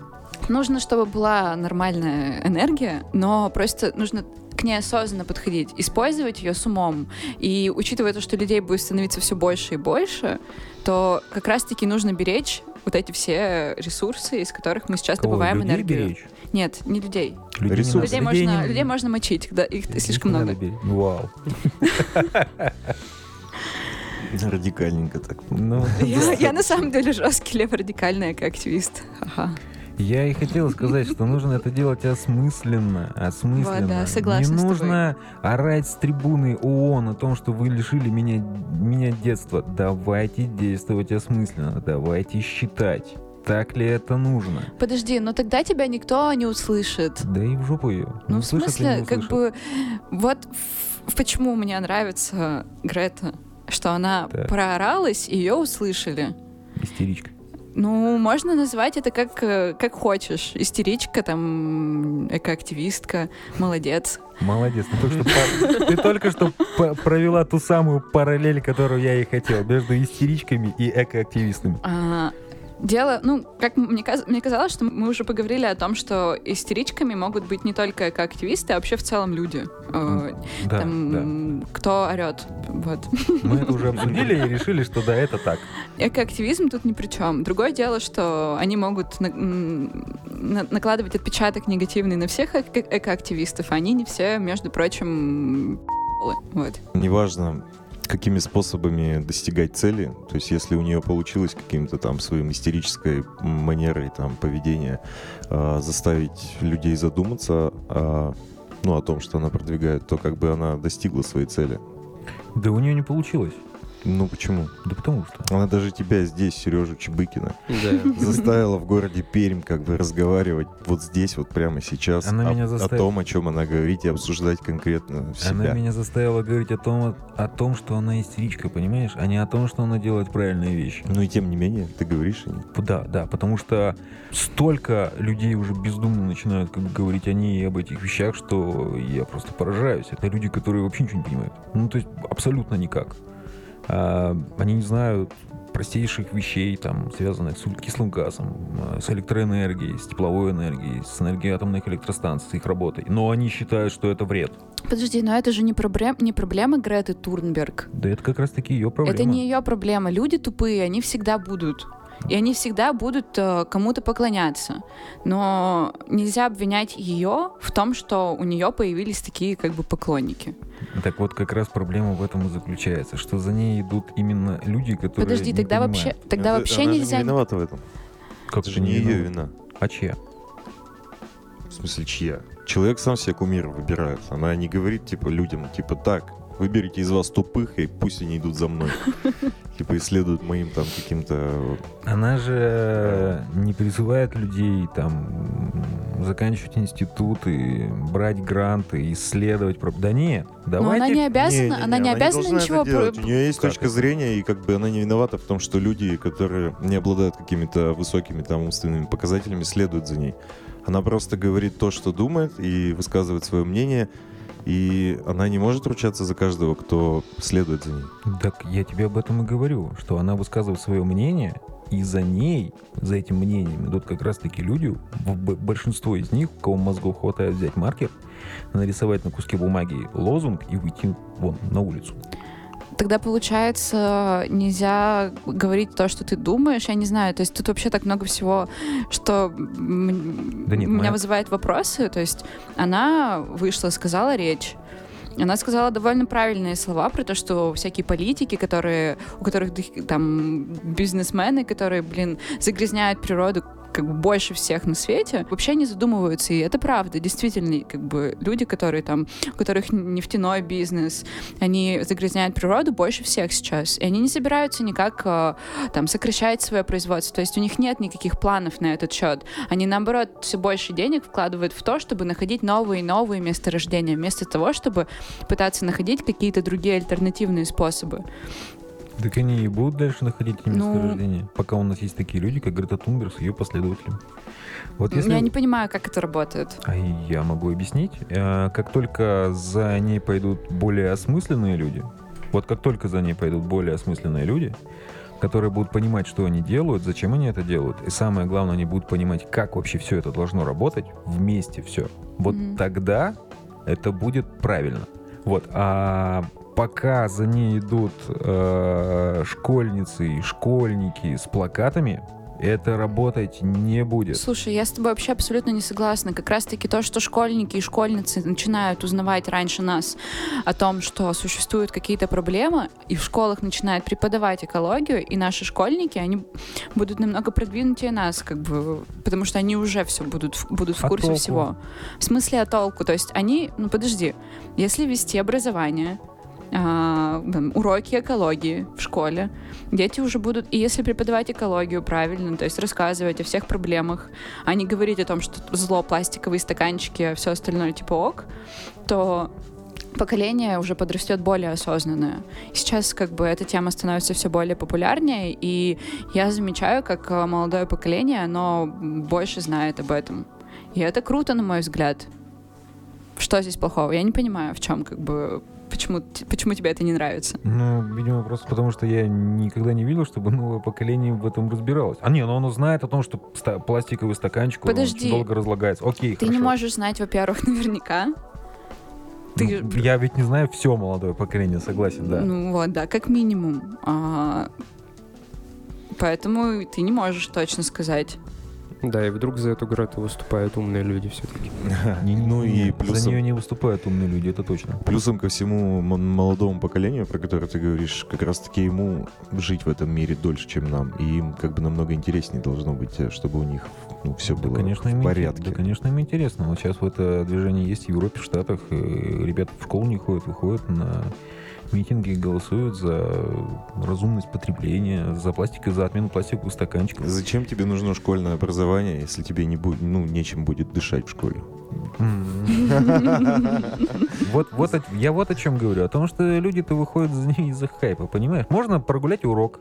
Нужно, чтобы была нормальная энергия, но просто нужно к ней осознанно подходить, использовать ее с умом. И учитывая то, что людей будет становиться все больше и больше, то как раз-таки нужно беречь вот эти все ресурсы, из которых мы сейчас Кого, добываем людей энергию. беречь? Нет, не людей. Людей Ресурсы. надо. Людей, можно, не- людей можно мочить, когда их людей слишком много. беречь. Вау. Радикальненько так. Ну, Я, я на самом деле жесткий леворадикальный активист. Ха-ха. Я и хотел сказать, что нужно это делать осмысленно, осмысленно. Вот, да, согласна Не нужно орать с трибуны ООН о том, что вы лишили меня, меня детства. Давайте действовать осмысленно, давайте считать, так ли это нужно. Подожди, но тогда тебя никто не услышит. Да и в жопу ее. Ну, в смысле, как бы, вот в- почему мне нравится Грета, что она Так. прооралась, и ее услышали. Истеричка. Ну, можно назвать это как, э, как хочешь. Истеричка, там, экоактивистка, молодец. Молодец. Ты только что, по- ты только что по- провела ту самую параллель, которую я и хотел, между истеричками и экоактивистами. А, Дело, ну, как мне, каз- мне казалось, что мы уже поговорили о том, что истеричками могут быть не только активисты, а вообще в целом люди. Э, Да, там, кто орет. Вот. да. Мы это уже обсудили и решили, что да, это так. Экоактивизм тут ни при чем. Другое дело, что они могут на- на- накладывать отпечаток негативный на всех эко- экоактивистов, а они не все, между прочим, вот. Неважно, какими способами достигать цели, то есть если у нее получилось каким-то там своим истерической манерой там поведения а, заставить людей задуматься о, ну, о том, что она продвигает, то как бы она достигла своей цели. Да у нее не получилось. Ну почему? Да потому что. Она даже тебя здесь, Сережу Чебыкина, Да. заставила в городе Пермь как бы разговаривать вот здесь, вот прямо сейчас Она о, меня о заставила- том, о чем она говорит, и обсуждать конкретно себя. Она меня заставила говорить о том, о том, что она истеричка, понимаешь, а не о том, что она делает правильные вещи. Ну и тем не менее, ты говоришь о ней. Да, да, потому что столько людей уже бездумно начинают как бы, говорить о ней и об этих вещах, что я просто поражаюсь. Это люди, которые вообще ничего не понимают. Ну, то есть абсолютно никак. А, они не знают простейших вещей, там, связанных с углекислым газом, а, с электроэнергией, с тепловой энергией, с энергией атомных электростанций, с их работой. Но они считают, что это вред. Подожди, но это же не, проблем, не проблема Греты Турнберг. Да это как раз-таки ее проблема. Это не ее проблема. Люди тупые, они всегда будут. И они всегда будут э, кому-то поклоняться. Но нельзя обвинять ее в том, что у нее появились такие как бы поклонники. Так вот, как раз проблема в этом и заключается, что за ней идут именно люди, которые Подожди, не тогда понимают. вообще, тогда Это- вообще она же нельзя. не виновата в этом. Как Это же не ее вина. А чья? В смысле, чья? Человек сам себе кумира выбирает. Она не говорит, типа, людям, типа, так, выберите из вас тупых, и пусть они идут за мной. Типа, исследуют моим там каким-то... Она же не призывает людей там заканчивать институты, брать гранты, исследовать. Да нет, Но давайте... она не обязана, она не обязана должна ничего. это делать. про- У нее есть Как точка это? зрения, и как бы она не виновата в том, что люди, которые не обладают какими-то высокими там умственными показателями, следуют за ней. Она просто говорит то, что думает, и высказывает свое мнение, и она не может ручаться за каждого, кто следует за ней. Так я тебе об этом и говорю, что она высказывает свое мнение, и за ней, за этим мнением идут как раз-таки люди, большинство из них, у кого мозгов хватает взять маркер, нарисовать на куске бумаги лозунг и выйти вон на улицу. Тогда, получается, нельзя говорить то, что ты думаешь. Я не знаю, то есть тут вообще так много всего, что Да нет, меня моя- вызывает вопросы. То есть она вышла, сказала речь. Она сказала довольно правильные слова про то, что всякие политики, которые, у которых там бизнесмены, которые, блин, загрязняют природу как бы больше всех на свете, вообще не задумываются. И это правда. Действительно, как бы люди, которые там, у которых нефтяной бизнес, они загрязняют природу больше всех сейчас. И они не собираются никак э, там сокращать свое производство. То есть у них нет никаких планов на этот счет. Они, наоборот, все больше денег вкладывают в то, чтобы находить новые и новые месторождения, вместо того, чтобы пытаться находить какие-то другие альтернативные способы. Так они и будут дальше находить эти Ну- месторождения, пока у нас есть такие люди, как Грета Тунберг с ее последователями. Вот если... Я не понимаю, как это работает. А я могу объяснить. Э, Как только за ней пойдут более осмысленные люди, вот как только за ней пойдут более осмысленные люди, которые будут понимать, что они делают, зачем они это делают, и самое главное, они будут понимать, как вообще все это должно работать, вместе все. Вот Мгм. тогда это будет правильно. Вот, а пока за ней идут э, школьницы и школьники с плакатами, это работать не будет. Слушай, я с тобой вообще абсолютно не согласна. Как раз-таки то, что школьники и школьницы начинают узнавать раньше нас о том, что существуют какие-то проблемы, и в школах начинают преподавать экологию, и наши школьники, они будут намного продвинутее нас, как бы, потому что они уже все будут, будут в А курсе толку? всего. В смысле, о толку? То есть они, ну подожди, если вести образование, а, там, уроки экологии в школе. Дети уже будут, и если преподавать экологию правильно, то есть рассказывать о всех проблемах, а не говорить о том, что зло пластиковые стаканчики, а все остальное типа ок, то поколение уже подрастет более осознанное. Сейчас как бы эта тема становится все более популярнее, и я замечаю, как э, молодое поколение, оно больше знает об этом. И это круто, на мой взгляд. Что здесь плохого? Я не понимаю, в чем как бы почему, почему тебе это не нравится? Ну, видимо, просто потому что я никогда не видел, чтобы новое поколение в этом разбиралось. А не, ну оно знает о том, что пластиковый стаканчик Подожди. очень долго разлагается. Окей, Ты не хорошо. можешь знать, во-первых, наверняка. Ты Ну, я ведь не знаю все молодое поколение, согласен, да. Ну вот, да, как минимум. А, Поэтому ты не можешь точно сказать. Да, и вдруг за эту Грету выступают умные люди все-таки. Ну и не, За плюсом- нее не выступают умные люди, это точно. Плюсом ко всему молодому поколению, про которое ты говоришь, как раз-таки ему жить в этом мире дольше, чем нам. И им как бы намного интереснее должно быть, э, чтобы у них ну, все Да, было конечно, в порядке. Да, конечно, им интересно. Вот сейчас вот это движение есть в Европе, в Штатах. Ребята в школу не ходят, выходят на митинги, голосуют за разумность потребления, за пластик и за отмену пластиковых стаканчиков. Зачем тебе нужно школьное образование, если тебе не будет, ну, нечем будет дышать в школе? Вот, вот я вот о чем говорю. О том, что люди-то выходят за ней из-за хайпа, понимаешь? Можно прогулять урок,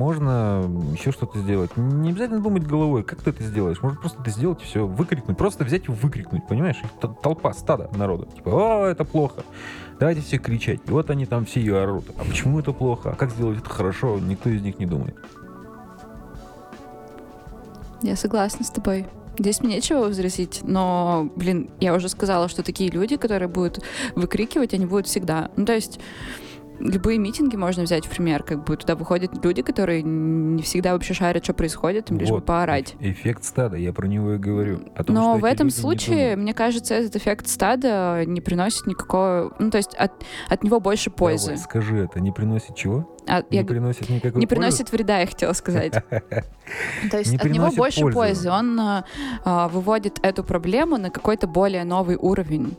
можно еще что-то сделать. Не обязательно думать головой, как ты это сделаешь. Можно просто это сделать и все, выкрикнуть. Просто взять и выкрикнуть, понимаешь? Толпа, стадо народа. Типа, о, это плохо. Давайте все кричать. И вот они там все ее орут. А почему это плохо? А как сделать это хорошо? Никто из них не думает. Я согласна с тобой. Здесь мне нечего возразить, но, блин, я уже сказала, что такие люди, которые будут выкрикивать, они будут всегда. Ну, то есть любые митинги можно взять в пример, как бы туда выходят люди, которые не всегда вообще шарят, что происходит, им лишь бы поорать. эф- Эффект стада, я про него и говорю. О том, Но что в этом случае, мне кажется, этот эффект стада не приносит никакого... Ну, то есть от, от него больше пользы. Давай, скажи это, не приносит чего? А, Не я приносит никакой не пользы? приносит вреда, я хотела сказать. То есть Не от него больше пользы. пользы. Он а, выводит эту проблему на какой-то более новый уровень.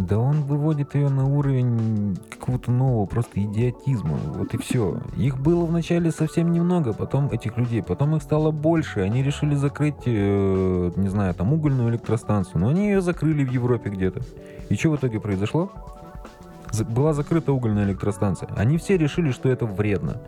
Да он выводит ее на уровень какого-то нового просто идиотизма. Вот и все. Их было вначале совсем немного, потом этих людей, потом их стало больше. Они решили закрыть, э, не знаю, там угольную электростанцию, но они ее закрыли в Европе где-то. И что в итоге произошло? Была закрыта угольная электростанция. Они все решили, что это вредно.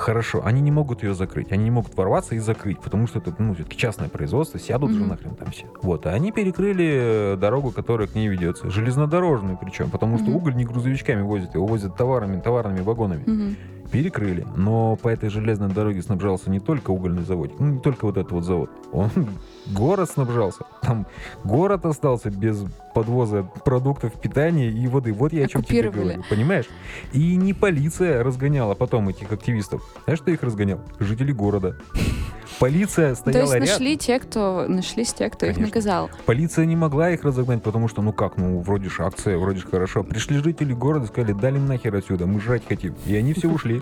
Хорошо, они не могут ее закрыть, они не могут ворваться и закрыть, потому что это, ну, все-таки частное производство, сядут же Мгм. нахрен там все. Вот, а они перекрыли э, дорогу, которая к ней ведется, железнодорожную причем, потому что Мгм. уголь не грузовичками возят, его возят товарами, товарными вагонами. Мгм. Перекрыли, но по этой железной дороге снабжался не только угольный завод, ну, не только вот этот вот завод, он город снабжался, там город остался без подвоза продуктов питания и воды. Вот я о чем тебе говорю, понимаешь? И не полиция разгоняла потом этих активистов. Знаешь, кто их разгонял? Жители города. Полиция То стояла есть рядом. нашли те, кто нашлись те, кто их Конечно. наказал. Полиция не могла их разогнать, потому что, ну как, ну вроде ж акция, вроде ж хорошо. Пришли жители города, сказали, дали нахер отсюда, мы жрать хотим. И они все ушли,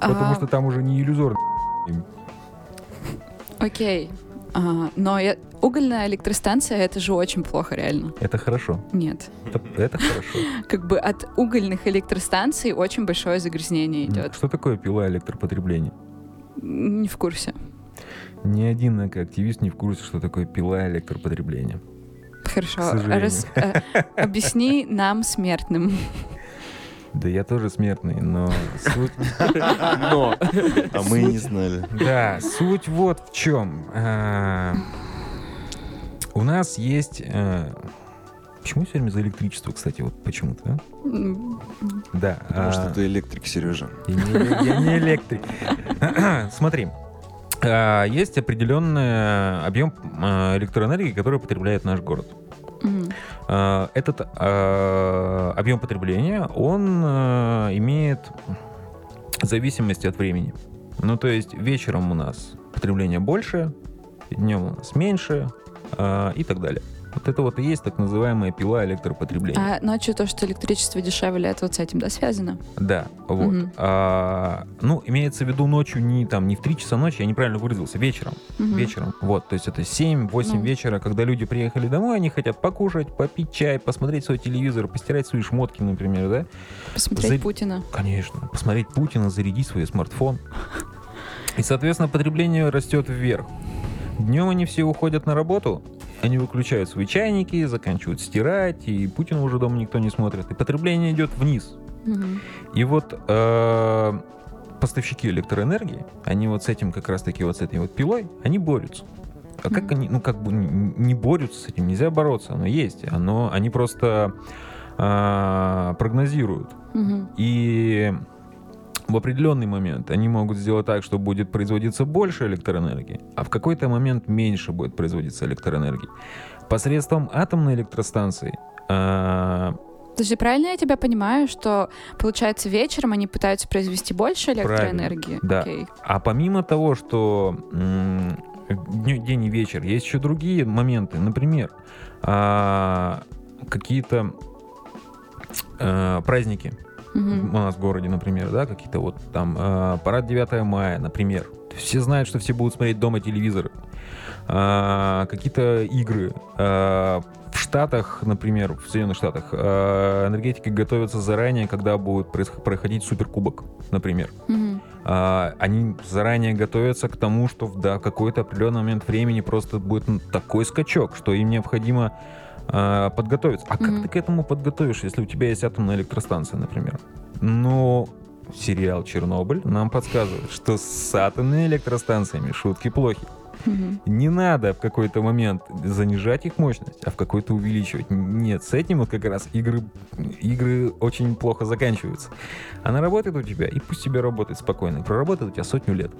потому А, что там уже не иллюзорно. Окей. А, но я- угольная электростанция это же очень плохо, реально. Это хорошо. Нет. Это, это хорошо. Как бы от угольных электростанций очень большое загрязнение идет. Что такое пила электропотребления? Не в курсе. Ни один активист не в курсе, что такое пила электропотребления. Хорошо. Рас- э, объясни нам, смертным. Да я тоже смертный, но суть... Но А мы и не знали. Да, суть вот в чем. А, У нас есть... а, Почему все время за электричество, кстати, вот почему-то, Да. Потому что а, ты электрик, Сережа. Я не электрик. Смотри. А, Есть определенный объем а, электроэнергии, который потребляет наш город. А, Этот объем потребления, он имеет зависимость от времени. Ну, то есть вечером у нас потребление больше, днем у нас меньше и так далее. Вот это вот и есть так называемая пила электропотребления. А ночью то, что электричество дешевле, это вот с этим, да, связано? Да, вот. Мгм. А, ну, имеется в виду ночью не там не в 3 часа ночи, я неправильно выразился, вечером. Мгм. Вечером. Вот, то есть это 7-8 Ну. вечера, когда люди приехали домой, они хотят покушать, попить чай, посмотреть свой телевизор, постирать свои шмотки, например, да? Посмотреть За- Путина. Конечно. Посмотреть Путина, зарядить свой смартфон. И, соответственно, потребление растет вверх. Днем они все уходят на работу, они выключают свои чайники, заканчивают стирать, и Путина уже дома никто не смотрит. И потребление идет вниз. И вот э, поставщики электроэнергии, они вот с этим как раз-таки вот с этой вот пилой, они борются. А как они, ну, как бы не борются с этим, нельзя бороться, оно есть. Оно, они просто а, прогнозируют. И в определенный момент они могут сделать так, что будет производиться больше электроэнергии, а в какой-то момент меньше будет производиться электроэнергии. Посредством атомной электростанции Подожди, правильно я тебя понимаю, что, получается, вечером они пытаются произвести больше электроэнергии? да. Окей. А помимо того, что день и вечер, есть еще другие моменты. Например, а, какие-то а, праздники Мгм. у нас в городе, например, да, какие-то вот там а, парад 9 мая, например. Все знают, что все будут смотреть дома телевизоры. А, какие-то игры. А, в Штатах, например, в Соединенных Штатах, а, энергетики готовятся заранее, когда будет проходить суперкубок, например. Мгм. А, они заранее готовятся к тому, что в да, какой-то определенный момент времени просто будет такой скачок, что им необходимо а, подготовиться. А как Мгм. ты к этому подготовишь, если у тебя есть атомная электростанция, например? Ну, сериал «Чернобыль» нам подсказывает, что с атомными электростанциями шутки плохи. Мгм. Не надо в какой-то момент занижать их мощность, а в какой-то увеличивать. Нет, с этим вот как раз игры, игры очень плохо заканчиваются. Она работает у тебя, и пусть тебе работает спокойно. Проработает у тебя сотню лет.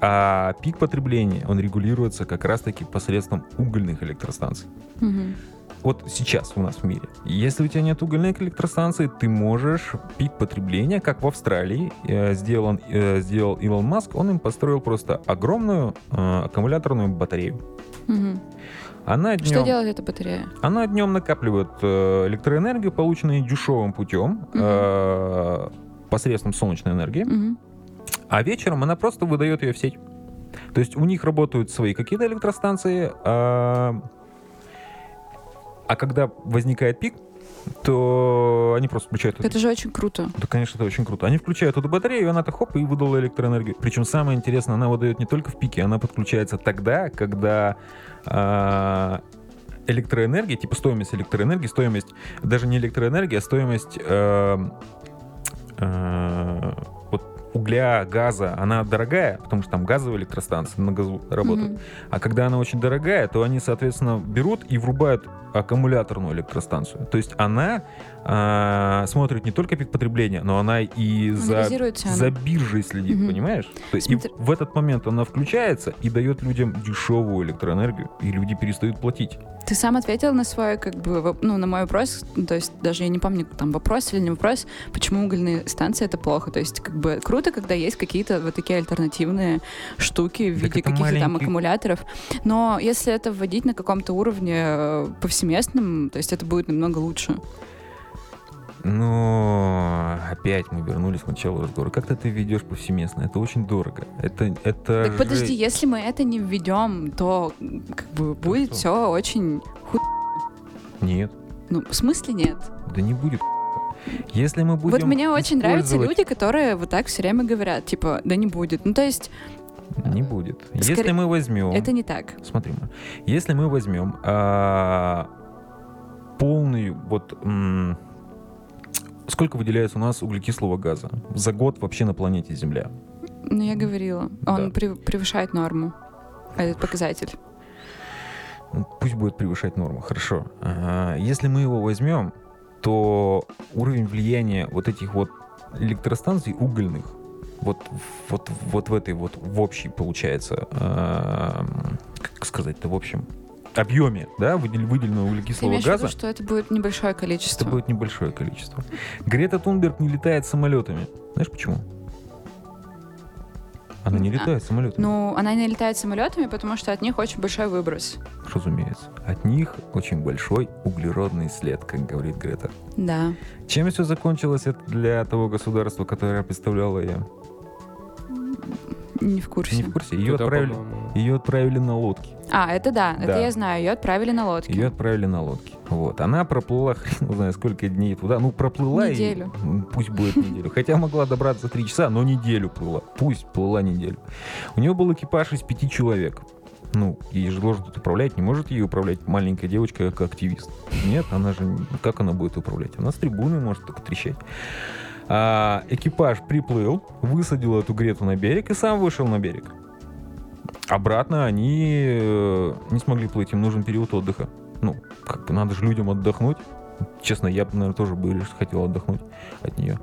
А пик потребления, он регулируется как раз-таки посредством угольных электростанций. Мгм. Вот сейчас у нас в мире. Если у тебя нет угольной электростанции, ты можешь пик потребления, как в Австралии э, сделан, э, сделал Илон Маск, он им построил просто огромную э, аккумуляторную батарею. Мгм. Она Что днем, делает эта батарея? она днем накапливает э, электроэнергию, полученную дешевым путем, э, посредством солнечной энергии, Мгм. а вечером она просто выдает ее в сеть. То есть у них работают свои какие-то электростанции, а, а когда возникает пик, то они просто включают эту Это же очень круто. да, конечно, это очень круто. Они включают эту батарею, и она-то хоп, и выдала электроэнергию. Причем самое интересное, она выдает не только в пике, она подключается тогда, когда а, электроэнергия, типа стоимость электроэнергии, стоимость, даже не электроэнергия, а стоимость э, э, вот угля, газа, она дорогая, потому что там газовые электростанции на газу работают. Мгм. А когда она очень дорогая, то они, соответственно, берут и врубают аккумуляторную электростанцию. То есть она а, смотрит не только пик потребления, но она и за, цену. за биржей следит, Мгм. понимаешь? То есть и Смотри- в этот момент она включается и дает людям дешевую электроэнергию, и люди перестают платить. Ты сам ответил на свой, как бы, ну, на мой вопрос, то есть даже я не помню, там вопрос или не вопрос, почему угольные станции это плохо. То есть, как бы, круто, когда есть какие-то вот такие альтернативные штуки в Так виде каких-то там маленький- аккумуляторов. Но если это вводить на каком-то уровне э, повсеместном, то есть это будет намного лучше. Но опять мы вернулись к началу разговора. Как ты это ведешь повсеместно? Это очень дорого. Это, это Так же- подожди, если мы это не введем, то как бы будет что? все очень ху... Нет, Ну, в смысле нет? да не будет. Если мы будем вот мне очень нравятся люди, которые вот так все время говорят, типа, да не будет. Ну, то есть Не будет. Если Скорее- мы возьмем... это не так. Смотри, если мы возьмем а, полный вот... м, сколько выделяется у нас углекислого газа за год вообще на планете Земля? Ну, я говорила. Он Да. прев- превышает норму. Этот показатель. Ну, Пусть будет превышать норму, хорошо. А, если мы его возьмем, то уровень влияния вот этих вот электростанций угольных вот, вот, вот в этой вот в общей получается, а, как сказать-то, в общем, объеме, да, выдел- выделенного Ты углекислого имеешь в виду, газа, что это будет небольшое количество? это будет небольшое количество. Грета Тунберг не летает самолетами. Знаешь почему? Она не А, летает самолетами. Ну, она не летает самолетами, потому что от них очень большой выброс. Разумеется. От них очень большой углеродный след, как говорит Грета. Да. Чем все закончилось для того государства, которое представляла я? Не в курсе. Не в курсе? Ее Туда, отправили, ее отправили на лодке. А, это да, Да. это я знаю. Ее отправили на лодке. Ее отправили на лодке. Вот. Она проплыла, хрен знает, сколько дней туда. Ну, проплыла и- Неделю. м, пусть будет неделю. Хотя могла добраться за три часа, но неделю плыла. Пусть плыла неделю. У нее был экипаж из пяти человек. Ну, ей же должен тут управлять. Не может ей управлять маленькая девочка, как активист. Нет, она же... Как она будет управлять? Она с трибуны может только трещать. А, экипаж приплыл, высадил эту Грету на берег и сам вышел на берег. обратно они э, не смогли плыть, им нужен период отдыха. Ну, как бы надо же людям отдохнуть. Честно, я бы, наверное, тоже бы хотел отдохнуть от нее.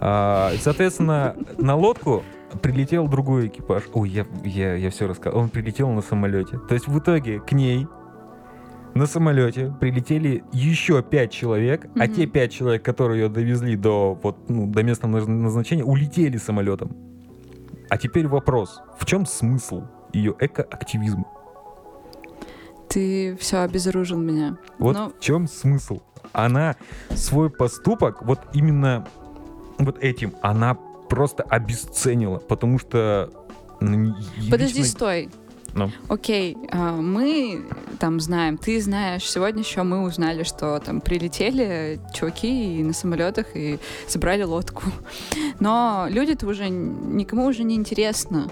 А, соответственно, на лодку прилетел другой экипаж. Ой, я, я, я все рассказал. Он прилетел на самолете. То есть в итоге к ней на самолете прилетели еще пять человек, а Мгм. те пять человек, которые ее довезли до, вот, ну, до места наз- назначения, улетели самолетом. А теперь вопрос. В чем смысл ее экоактивизма? Ты все обезоружил меня. Вот Ну, в чем смысл? Она свой поступок вот именно вот этим она просто обесценила, потому что ну, Подожди, лично- стой. Ну. Окей, а, мы там знаем, ты знаешь, сегодня еще мы узнали, что там прилетели чуваки и на самолетах и собрали лодку. Но люди-то уже никому уже не интересно.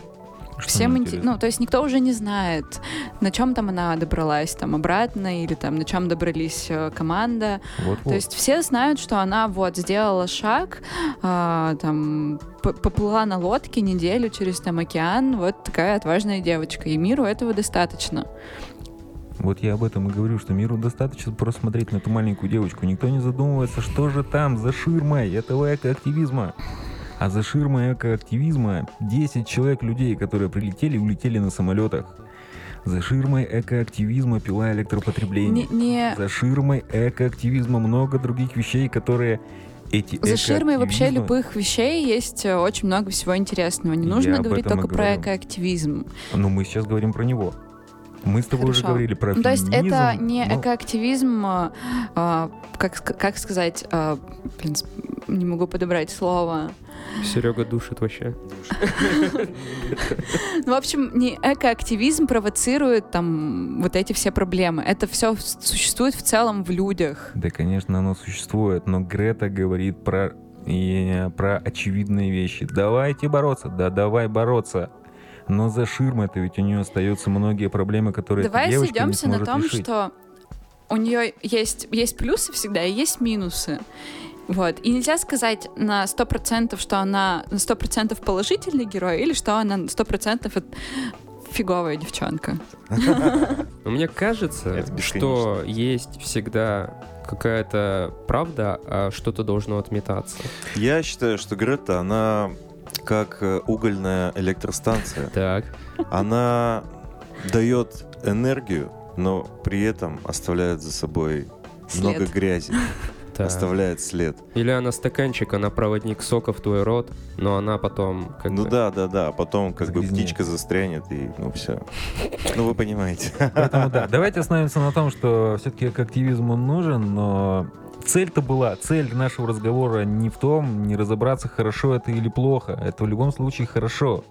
Всем интересно? ну, то есть никто уже не знает, на чем там она добралась, там обратно, или там на чем добрались э, команда. Вот-вот. То есть все знают, что она вот сделала шаг, а, там поплыла на лодке неделю через там океан, вот такая отважная девочка, и миру этого достаточно. Вот я об этом и говорю, что миру достаточно просто смотреть на эту маленькую девочку. Никто не задумывается, что же там за ширмой этого экоактивизма. А за ширмой экоактивизма 10 человек людей, которые прилетели и улетели на самолетах. За ширмой экоактивизма пила электропотребление. Не, не- За ширмой экоактивизма много других вещей, которые эти За ширмой вообще любых вещей есть э, очень много всего интересного. Не Я нужно об говорить только про экоактивизм. Ну, мы сейчас говорим про него. Мы с тобой уже Хорошо. говорили про Ну, то есть это феминизм, не но- экоактивизм, а, как, как сказать, а, блин, не могу подобрать слово. Серега душит вообще. Ну, в общем, не экоактивизм провоцирует там вот эти все проблемы. Это все существует в целом в людях. Да, конечно, оно существует, но Грета говорит про, и, про очевидные вещи. Давайте бороться, да давай бороться. Но за ширмой-то ведь у нее остаются многие проблемы, которые Давай сойдемся на том, решить. что у нее есть, есть плюсы всегда и есть минусы. Вот. И нельзя сказать на 100%, что она на 100% положительный герой, или что она на 100% от- фиговая девчонка. Мне кажется, что есть всегда какая-то правда, а что-то должно отметаться. Я считаю, что Грета, она как э, угольная электростанция. Так. Она дает энергию, но при этом оставляет за собой След. много грязи, так. оставляет след. Или она стаканчик, она проводник сока в твой рот, но она потом как Ну бы... да, да, да. А потом как бы Загрязнение. птичка застрянет и ну все. Ну вы понимаете. Поэтому да, давайте остановимся на том, что все-таки активизм он нужен, но цель-то была, цель нашего разговора не в том, не разобраться, хорошо это или плохо. Это в любом случае хорошо.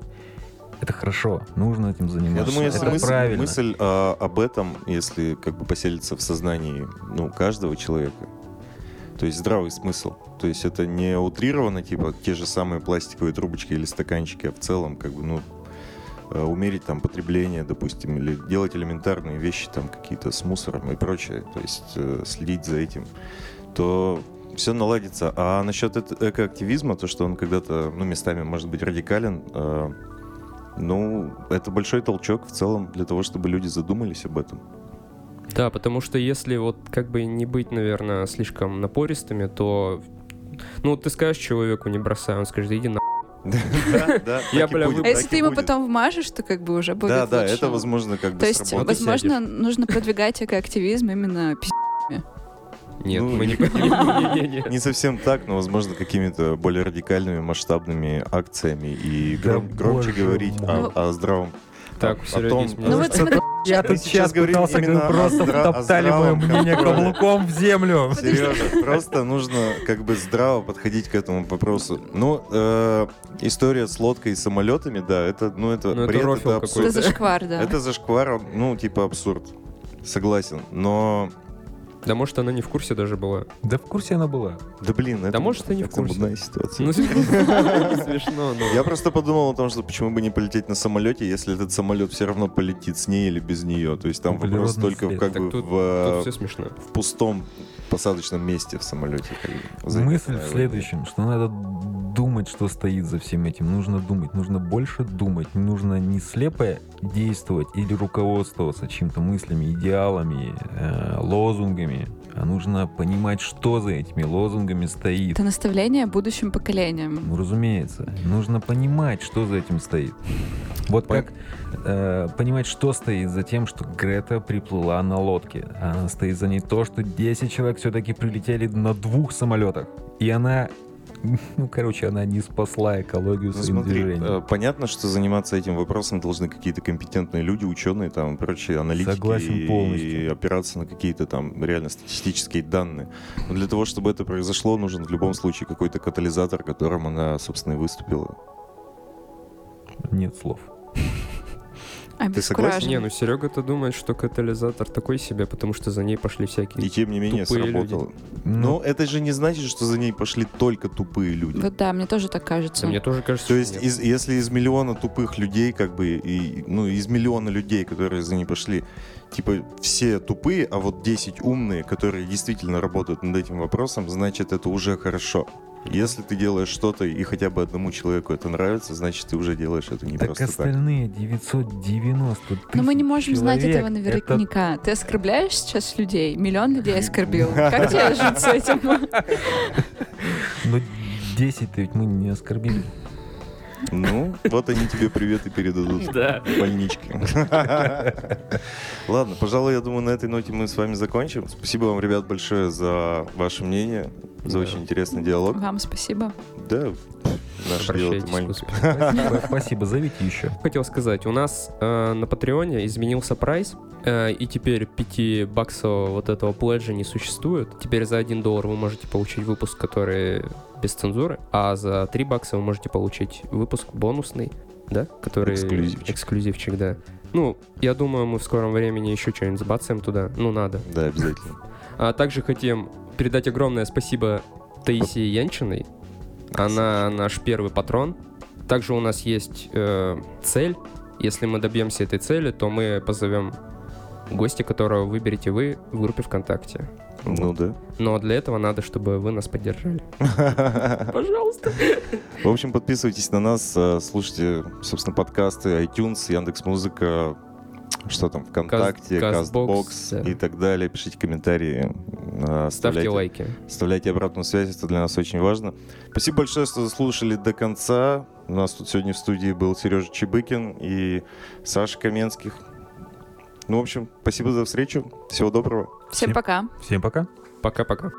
Это хорошо, нужно этим заниматься. Я думаю, если это мысль, правильно. мысль, а, об этом, если как бы поселится в сознании ну, каждого человека, то есть здравый смысл. То есть это не утрировано, типа те же самые пластиковые трубочки или стаканчики, а в целом как бы, ну, э, умерить там потребление, допустим, или делать элементарные вещи там какие-то с мусором и прочее, то есть э, следить за этим, то все наладится. А насчет экоактивизма, то, что он когда-то, ну, местами может быть радикален, э, ну, это большой толчок в целом для того, чтобы люди задумались об этом. Да, потому что если вот как бы не быть, наверное, слишком напористыми, то... Ну, вот ты скажешь человеку, не бросай, он скажет, иди на... Да, да, Я, будет, А если ты ему будет. потом вмажешь, то как бы уже будет Да, да, лучше. это возможно как бы То есть, возможно, нужно продвигать экоактивизм именно пи***. Нет, Ну, мы не... не- совсем так, но, возможно, какими-то более радикальными, масштабными акциями и Да гром- громче говорить о, о здравом. Так, о- у о Сереги том, есть Ну вот смотри, Я тут сейчас пытался именно о просто втоптали мое мнение каблуком в землю. Сережа, просто нужно как бы здраво подходить к этому вопросу. Ну, э, история с лодкой и самолетами, да, это, ну, это Ну, это бред, это это абсурд. зашквар, да. Это зашквар, ну, типа абсурд. Согласен. Но, Да может она не в курсе даже была. Да в курсе она была. да блин, это, может, и не в это курсе. мудная ситуация. Ну, смешно, но... Я просто подумал о том, что почему бы не полететь на самолете, если этот самолет все равно полетит с ней или без нее. То есть там вопрос Углеродный только как бы в, э, Тут все смешно. в пустом посадочном месте в самолете. как бы, Мысль в следующем, что надо думать, что стоит за всем этим. Нужно думать, нужно больше думать. Нужно не слепо действовать или руководствоваться чем-то мыслями, идеалами, э, лозунгами, а нужно понимать, что за этими лозунгами стоит. Это наставление будущим поколениям. Ну, разумеется. Нужно понимать, что за этим стоит. Вот Пон- как э, понимать, что стоит за тем, что Грета приплыла на лодке. А стоит за ней то, что 10 человек все-таки прилетели на двух самолетах. И она, ну, короче, она не спасла экологию Ну, своим смотри, движением. э, понятно, что заниматься этим вопросом должны какие-то компетентные люди, ученые, там, прочие аналитики Согласен и, полностью. и опираться на какие-то там реально статистические данные. Но для того, чтобы это произошло, нужен в любом случае какой-то катализатор, которым она, собственно, и выступила. Нет слов. Ты согласен? Не, ну Серега-то думает, что катализатор такой себе, потому что за ней пошли всякие... И тем не менее Тупые сработало. Но это же не значит, что за ней пошли только тупые люди. Вот да, мне тоже так кажется. Да мне тоже кажется, То что есть, нет. из- если из миллиона тупых людей, как бы, и, ну, из миллиона людей, которые за ней пошли, типа, все тупые, а вот 10 умные, которые действительно работают над этим вопросом, значит, это уже хорошо. Если ты делаешь что-то, и хотя бы одному человеку это нравится, значит, ты уже делаешь это не так просто так. остальные 990 тысяч Но мы не можем знать человек, этого это наверняка. Ты оскорбляешь сейчас людей? Миллион людей оскорбил. Как тебе жить с этим? Но 10 ведь мы не оскорбили. Ну, вот они тебе приветы передадут. Да. в больничке. Ладно, пожалуй, я думаю, на этой ноте мы с вами закончим. Спасибо вам, ребят, большое за ваше мнение, за Да. очень интересный диалог. Вам спасибо. Да, наше дело маленькое. господи. Спасибо, Спасибо, зовите еще. Хотел сказать, у нас э, на Патреоне изменился прайс, э, и теперь 5 баксов вот этого пледжа не существует. Теперь за 1 доллар вы можете получить выпуск, который без цензуры, а за 3 бакса вы можете получить выпуск бонусный, да, который... Эксклюзивчик. Эксклюзивчик, да. Ну, я думаю, мы в скором времени еще что-нибудь забацаем туда. Ну, надо. Да, обязательно. А также хотим передать огромное спасибо Таисии Янчиной. Она наш первый патрон. Также у нас есть э, цель. Если мы добьемся этой цели, то мы позовем гостя, которого выберете вы в группе ВКонтакте. Ну да. Но для этого надо, чтобы вы нас поддержали. Пожалуйста. В общем, подписывайтесь на нас, э, слушайте, собственно, подкасты, iTunes, Яндекс.Музыка, что там, ВКонтакте, Кастбокс да. и так далее. Пишите комментарии, э, Ставьте лайки. оставляйте обратную связь, это для нас очень важно. Спасибо большое, что слушали до конца. У нас тут сегодня в студии был Сережа Чебыкин и Саша Каменских. Ну, в общем, спасибо за встречу. Всего доброго. Всем Всем- пока. Всем пока. Пока-пока.